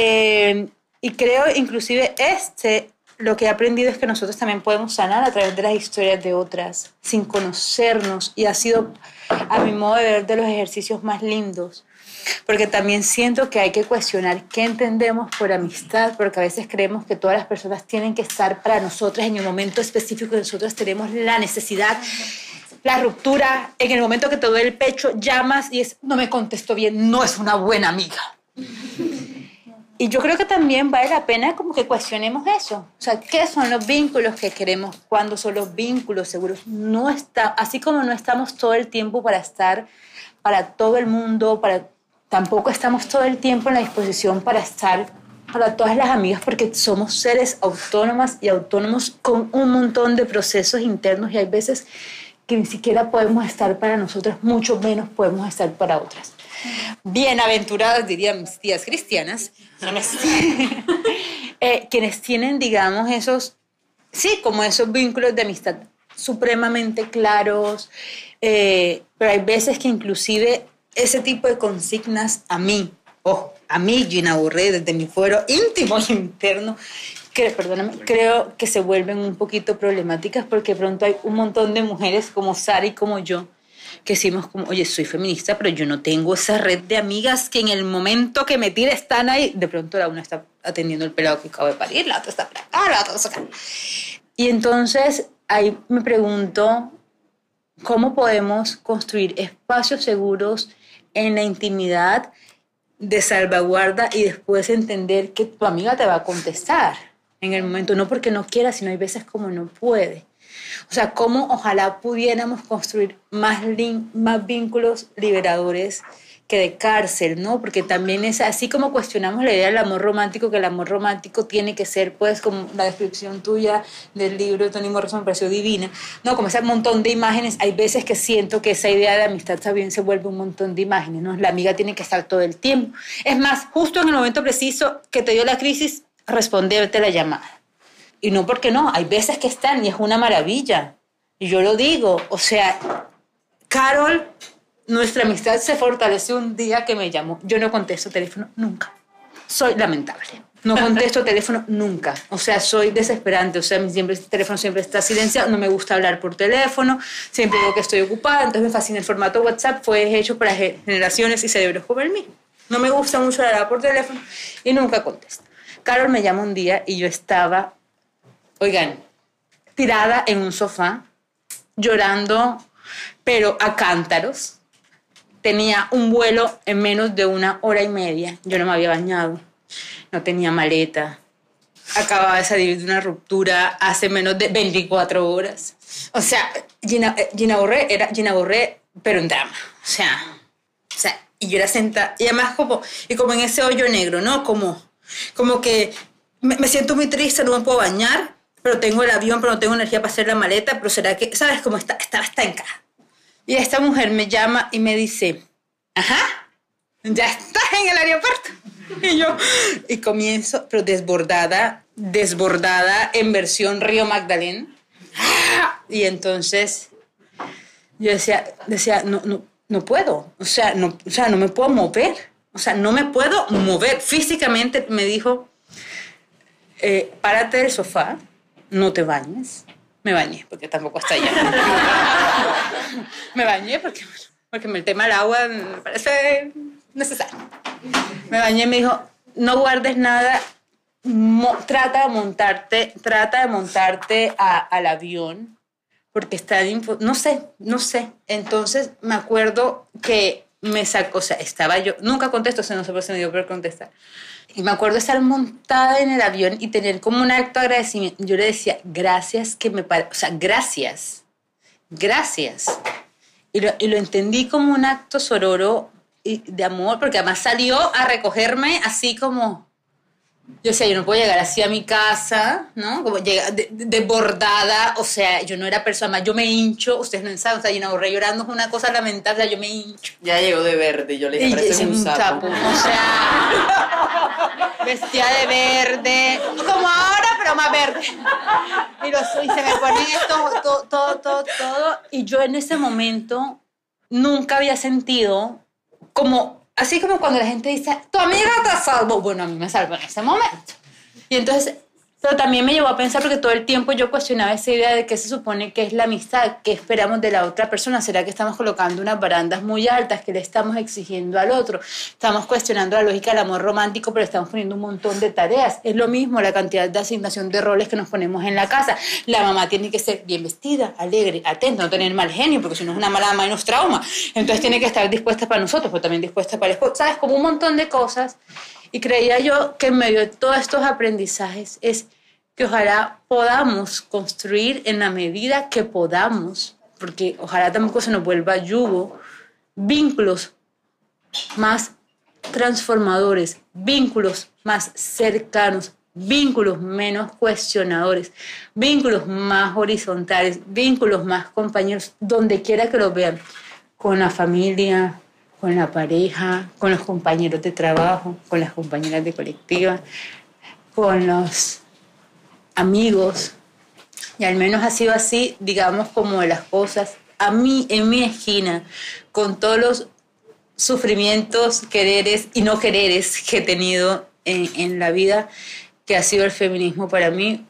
Eh, y creo inclusive este lo que he aprendido es que nosotros también podemos sanar a través de las historias de otras, sin conocernos, y ha sido, a mi modo de ver, de los ejercicios más lindos, porque también siento que hay que cuestionar qué entendemos por amistad, porque a veces creemos que todas las personas tienen que estar para nosotras en el momento específico que nosotros tenemos la necesidad. La ruptura, en el momento que te duele el pecho, llamas y es, no me contestó bien, no es una buena amiga. Y yo creo que también vale la pena como que cuestionemos eso. O sea, ¿qué son los vínculos que queremos? ¿Cuándo son los vínculos seguros? No está, así como no estamos todo el tiempo para estar para todo el mundo, para, tampoco estamos todo el tiempo en la disposición para estar para todas las amigas porque somos seres autónomas y autónomos con un montón de procesos internos y hay veces que ni siquiera podemos estar para nosotras, mucho menos podemos estar para otras. Bienaventuradas, dirían mis tías cristianas, eh, quienes tienen, digamos, esos, sí, como esos vínculos de amistad supremamente claros, eh, pero hay veces que inclusive ese tipo de consignas a mí ojo, a mí Gina Borré, desde mi fuero íntimo y interno, que, perdóname, creo que se vuelven un poquito problemáticas porque de pronto hay un montón de mujeres como Sara y como yo que decimos como, oye, soy feminista, pero yo no tengo esa red de amigas que en el momento que me tira están ahí. De pronto la una está atendiendo el pelado que acaba de parir, la otra está por la otra está acá. Y entonces ahí me pregunto, ¿cómo podemos construir espacios seguros en la intimidad de salvaguarda y después entender que tu amiga te va a contestar en el momento, no porque no quiera, sino hay veces como no puede. O sea, cómo ojalá pudiéramos construir más, más vínculos liberadores que de cárcel, ¿no? Porque también es así como cuestionamos la idea del amor romántico, que el amor romántico tiene que ser, pues, como la descripción tuya del libro de Toni Morrison me pareció divina, ¿no? Como ese montón de imágenes, hay veces que siento que esa idea de amistad también se vuelve un montón de imágenes, ¿no? La amiga tiene que estar todo el tiempo. Es más, justo en el momento preciso que te dio la crisis, responderte la llamada. Y no porque no, hay veces que están y es una maravilla. Y yo lo digo, o sea, Carol, nuestra amistad se fortaleció un día que me llamó. Yo no contesto teléfono nunca. Soy lamentable. No contesto teléfono nunca. O sea, soy desesperante. O sea, mi siempre, teléfono siempre está silenciado. No me gusta hablar por teléfono. Siempre digo que estoy ocupada. Entonces me fascina el formato WhatsApp. Fue hecho para generaciones y cerebros como el mío. No me gusta mucho hablar por teléfono y nunca contesto. Carol me llama un día y yo estaba oigan, tirada en un sofá, llorando, pero a cántaros. Tenía un vuelo en menos de una hora y media. Yo no me había bañado, no tenía maleta. Acababa de salir de una ruptura hace menos de 24 horas. O sea, Gina, eh, Gina Borré era Gina Borré, pero en drama. O sea, o sea, y yo era sentada, y además como, y como en ese hoyo negro, ¿no? Como, como que me, me siento muy triste, no me puedo bañar, pero tengo el avión, pero no tengo energía para hacer la maleta, pero será que, ¿sabes cómo está? Estaba estanca. Y esta mujer me llama y me dice, ajá, ya estás en el aeropuerto. Y yo, y comienzo, pero desbordada, desbordada en versión Río Magdalena. Y entonces yo decía, decía no, no, no puedo, o sea, no, o sea, no me puedo mover, o sea, no me puedo mover. Físicamente me dijo, eh, párate del sofá, no te bañes. Me bañé, porque tampoco está allá. me bañé porque, porque el tema del agua me parece necesario. Me bañé y me dijo, no guardes nada, trata de montarte, trata de montarte al avión, porque está, no sé, no sé. Entonces me acuerdo que me sacó, o sea, estaba yo, nunca contesto, o sea, no sé por qué me dio por contestar. Y me acuerdo estar montada en el avión y tener como un acto de agradecimiento. Yo le decía, gracias que me... O sea, gracias. Gracias. Y lo, y lo entendí como un acto sororo de amor, porque además salió a recogerme así como yo decía, yo no puedo llegar así a mi casa, ¿no? Como llega desbordada, o sea, yo no era persona, yo me hincho, ustedes no saben, o sea, Gina Borré llorando es una cosa lamentable, yo me hincho. Ya llegó de verde, yo le dije, parece un, sapo. O sea, vestía de verde, como ahora, pero más verde. Y, los, y se me ponen esto, todo, todo, todo, todo, y yo en ese momento nunca había sentido como Así como cuando la gente dice, tu amiga te salvo. Bueno, a mí me salvó en ese momento. Y entonces pero también me llevó a pensar porque todo el tiempo yo cuestionaba esa idea de qué se supone que es la amistad, qué esperamos de la otra persona, será que estamos colocando unas barandas muy altas que le estamos exigiendo al otro, estamos cuestionando la lógica del amor romántico, pero estamos poniendo un montón de tareas. Es lo mismo la cantidad de asignación de roles que nos ponemos en la casa. La mamá tiene que ser bien vestida, alegre, atenta, no tener mal genio, porque si no es una mala mamá y nos trauma. Entonces tiene que estar dispuesta para nosotros, pero también dispuesta para el. ¿Sabes? Como un montón de cosas y creía yo que en medio de todos estos aprendizajes es que ojalá podamos construir en la medida que podamos, porque ojalá tampoco se nos vuelva yugo, vínculos más transformadores, vínculos más cercanos, vínculos menos cuestionadores, vínculos más horizontales, vínculos más compañeros, donde quiera que lo vean, con la familia, con la pareja, con los compañeros de trabajo, con las compañeras de colectiva, con los amigos. Y al menos ha sido así, digamos, como de las cosas. A mí, en mi esquina, con todos los sufrimientos, quereres y no quereres que he tenido en, en la vida, que ha sido el feminismo para mí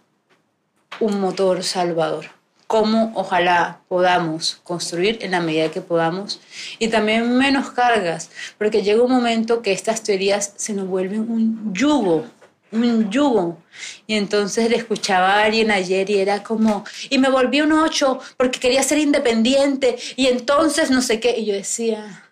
un motor salvador. Cómo ojalá podamos construir en la medida que podamos y también menos cargas, porque llega un momento que estas teorías se nos vuelven un yugo, un yugo. Y entonces le escuchaba a alguien ayer y era como, y me volví un ocho porque quería ser independiente y entonces no sé qué. Y yo decía,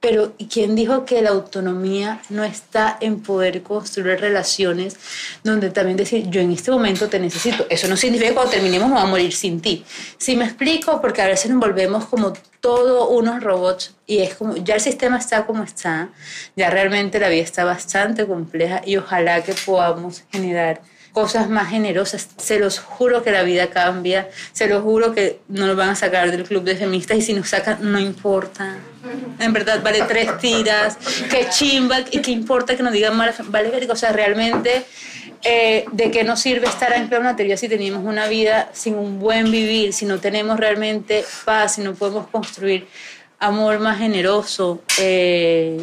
pero ¿y quién dijo que la autonomía no está en poder construir relaciones donde también decir, yo en este momento te necesito? Eso no significa que cuando terminemos me voy a morir sin ti. Si me explico, porque a veces nos volvemos como todos unos robots y es como, ya el sistema está como está, ya realmente la vida está bastante compleja y ojalá que podamos generar cosas más generosas. Se los juro que la vida cambia, se los juro que no nos van a sacar del club de feministas y si nos sacan no importa. En verdad vale tres tiras, qué chimba y qué importa que nos digan mal, vale, o sea, realmente eh, de qué nos sirve estar en una teoría si tenemos una vida sin un buen vivir, si no tenemos realmente paz, si no podemos construir amor más generoso. Eh,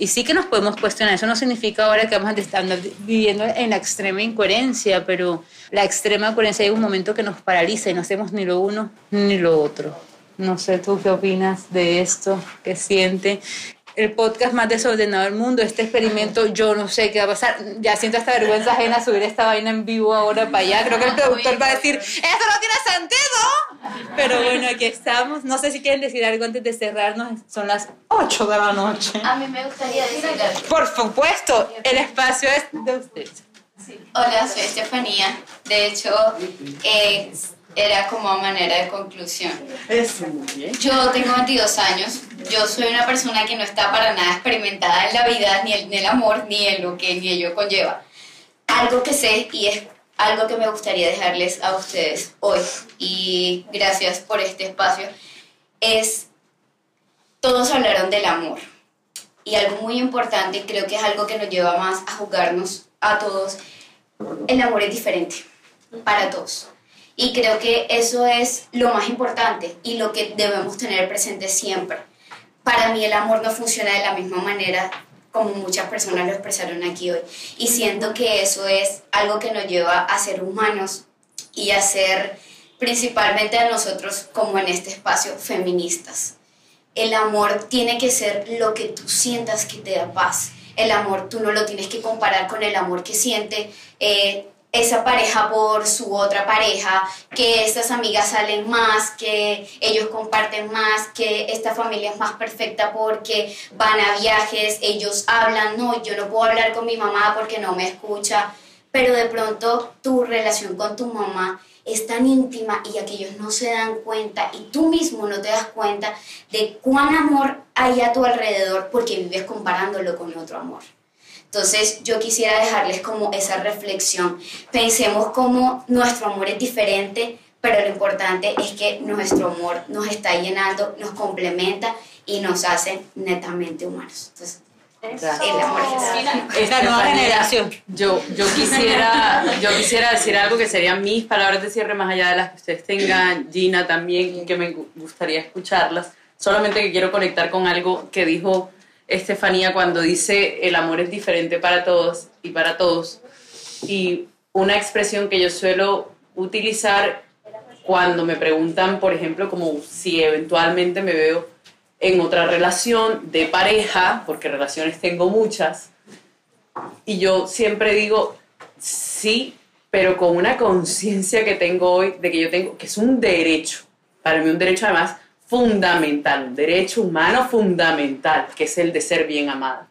y sí que nos podemos cuestionar. Eso no significa ahora que vamos a estar viviendo en la extrema incoherencia, pero la extrema coherencia hay un momento que nos paraliza y no hacemos ni lo uno ni lo otro. No sé tú qué opinas de esto, qué siente. El podcast más desordenado del mundo, este experimento, yo no sé qué va a pasar. Ya siento esta vergüenza ajena subir esta vaina en vivo ahora para allá. Creo que el productor va a decir, ¡Eso no tiene sentido! Pero bueno, aquí estamos. No sé si quieren decir algo antes de cerrarnos. Son las 8 de la noche. A mí me gustaría decir algo. Por supuesto, el espacio es de ustedes. Hola, soy Estefanía. De hecho, eh, era como a manera de conclusión. Yo tengo 22 años. Yo soy una persona que no está para nada experimentada en la vida, ni en el amor, ni en lo que ni ello conlleva. Algo que sé y es algo que me gustaría dejarles a ustedes hoy, y gracias por este espacio, es, todos hablaron del amor. Y algo muy importante, creo que es algo que nos lleva más a jugarnos a todos, el amor es diferente para todos. Y creo que eso es lo más importante y lo que debemos tener presente siempre. Para mí el amor no funciona de la misma manera como muchas personas lo expresaron aquí hoy. Y siento que eso es algo que nos lleva a ser humanos y a ser principalmente a nosotros como en este espacio feministas. El amor tiene que ser lo que tú sientas que te da paz. El amor tú no lo tienes que comparar con el amor que siente eh, esa pareja por su otra pareja, que estas amigas salen más, que ellos comparten más, que esta familia es más perfecta porque van a viajes, ellos hablan, no, yo no puedo hablar con mi mamá porque no me escucha, pero de pronto tu relación con tu mamá es tan íntima y aquellos no se dan cuenta y tú mismo no te das cuenta de cuán amor hay a tu alrededor porque vives comparándolo con otro amor. Entonces yo quisiera dejarles como esa reflexión. Pensemos cómo nuestro amor es diferente, pero lo importante es que nuestro amor nos está llenando, nos complementa y nos hace netamente humanos. Entonces, el amor es la nueva generación. Yo, yo, quisiera, yo quisiera decir algo que serían mis palabras de cierre más allá de las que ustedes tengan, Gina también, que me gustaría escucharlas. Solamente que quiero conectar con algo que dijo Estefanía cuando dice el amor es diferente para todos y para todos. Y una expresión que yo suelo utilizar cuando me preguntan, por ejemplo, como si eventualmente me veo en otra relación de pareja, porque relaciones tengo muchas, y yo siempre digo, sí, pero con una conciencia que tengo hoy de que yo tengo, que es un derecho, para mí un derecho además fundamental, un derecho humano fundamental, que es el de ser bien amada.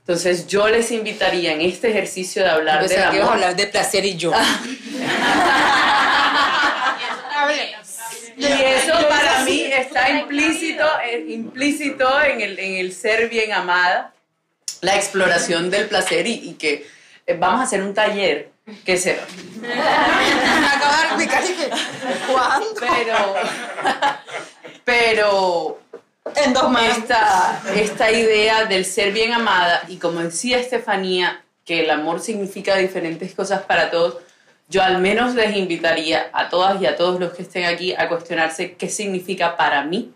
Entonces yo les invitaría en este ejercicio de hablar de amor. hablar de placer y yo. y eso para mí está implícito, eh, implícito en el, en el ser bien amada, la exploración del placer y, y que eh, vamos a hacer un taller que se... Acabar mi ¿Cuándo? Pero pero en dos esta, esta idea del ser bien amada y como decía Estefanía, que el amor significa diferentes cosas para todos, yo al menos les invitaría a todas y a todos los que estén aquí a cuestionarse qué significa para mí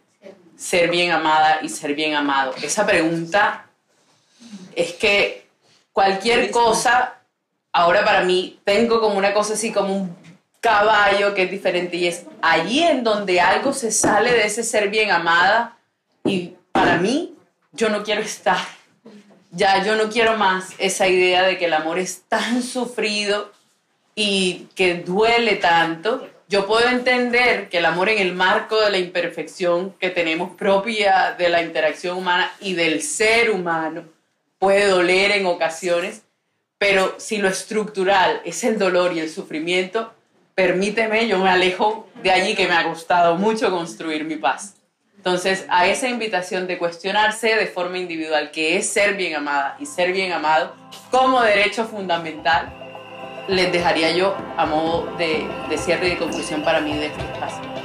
ser bien amada y ser bien amado? Esa pregunta es que cualquier cosa, ahora para mí, tengo como una cosa así como un caballo que es diferente y es allí en donde algo se sale de ese ser bien amada y para mí yo no quiero estar. Ya yo no quiero más esa idea de que el amor es tan sufrido y que duele tanto. Yo puedo entender que el amor en el marco de la imperfección que tenemos propia de la interacción humana y del ser humano puede doler en ocasiones, pero si lo estructural es el dolor y el sufrimiento, permíteme, yo me alejo de allí que me ha costado mucho construir mi paz. Entonces, a esa invitación de cuestionarse de forma individual, que es ser bien amada y ser bien amado como derecho fundamental, les dejaría yo a modo de, cierre y de conclusión para mí de este espacio.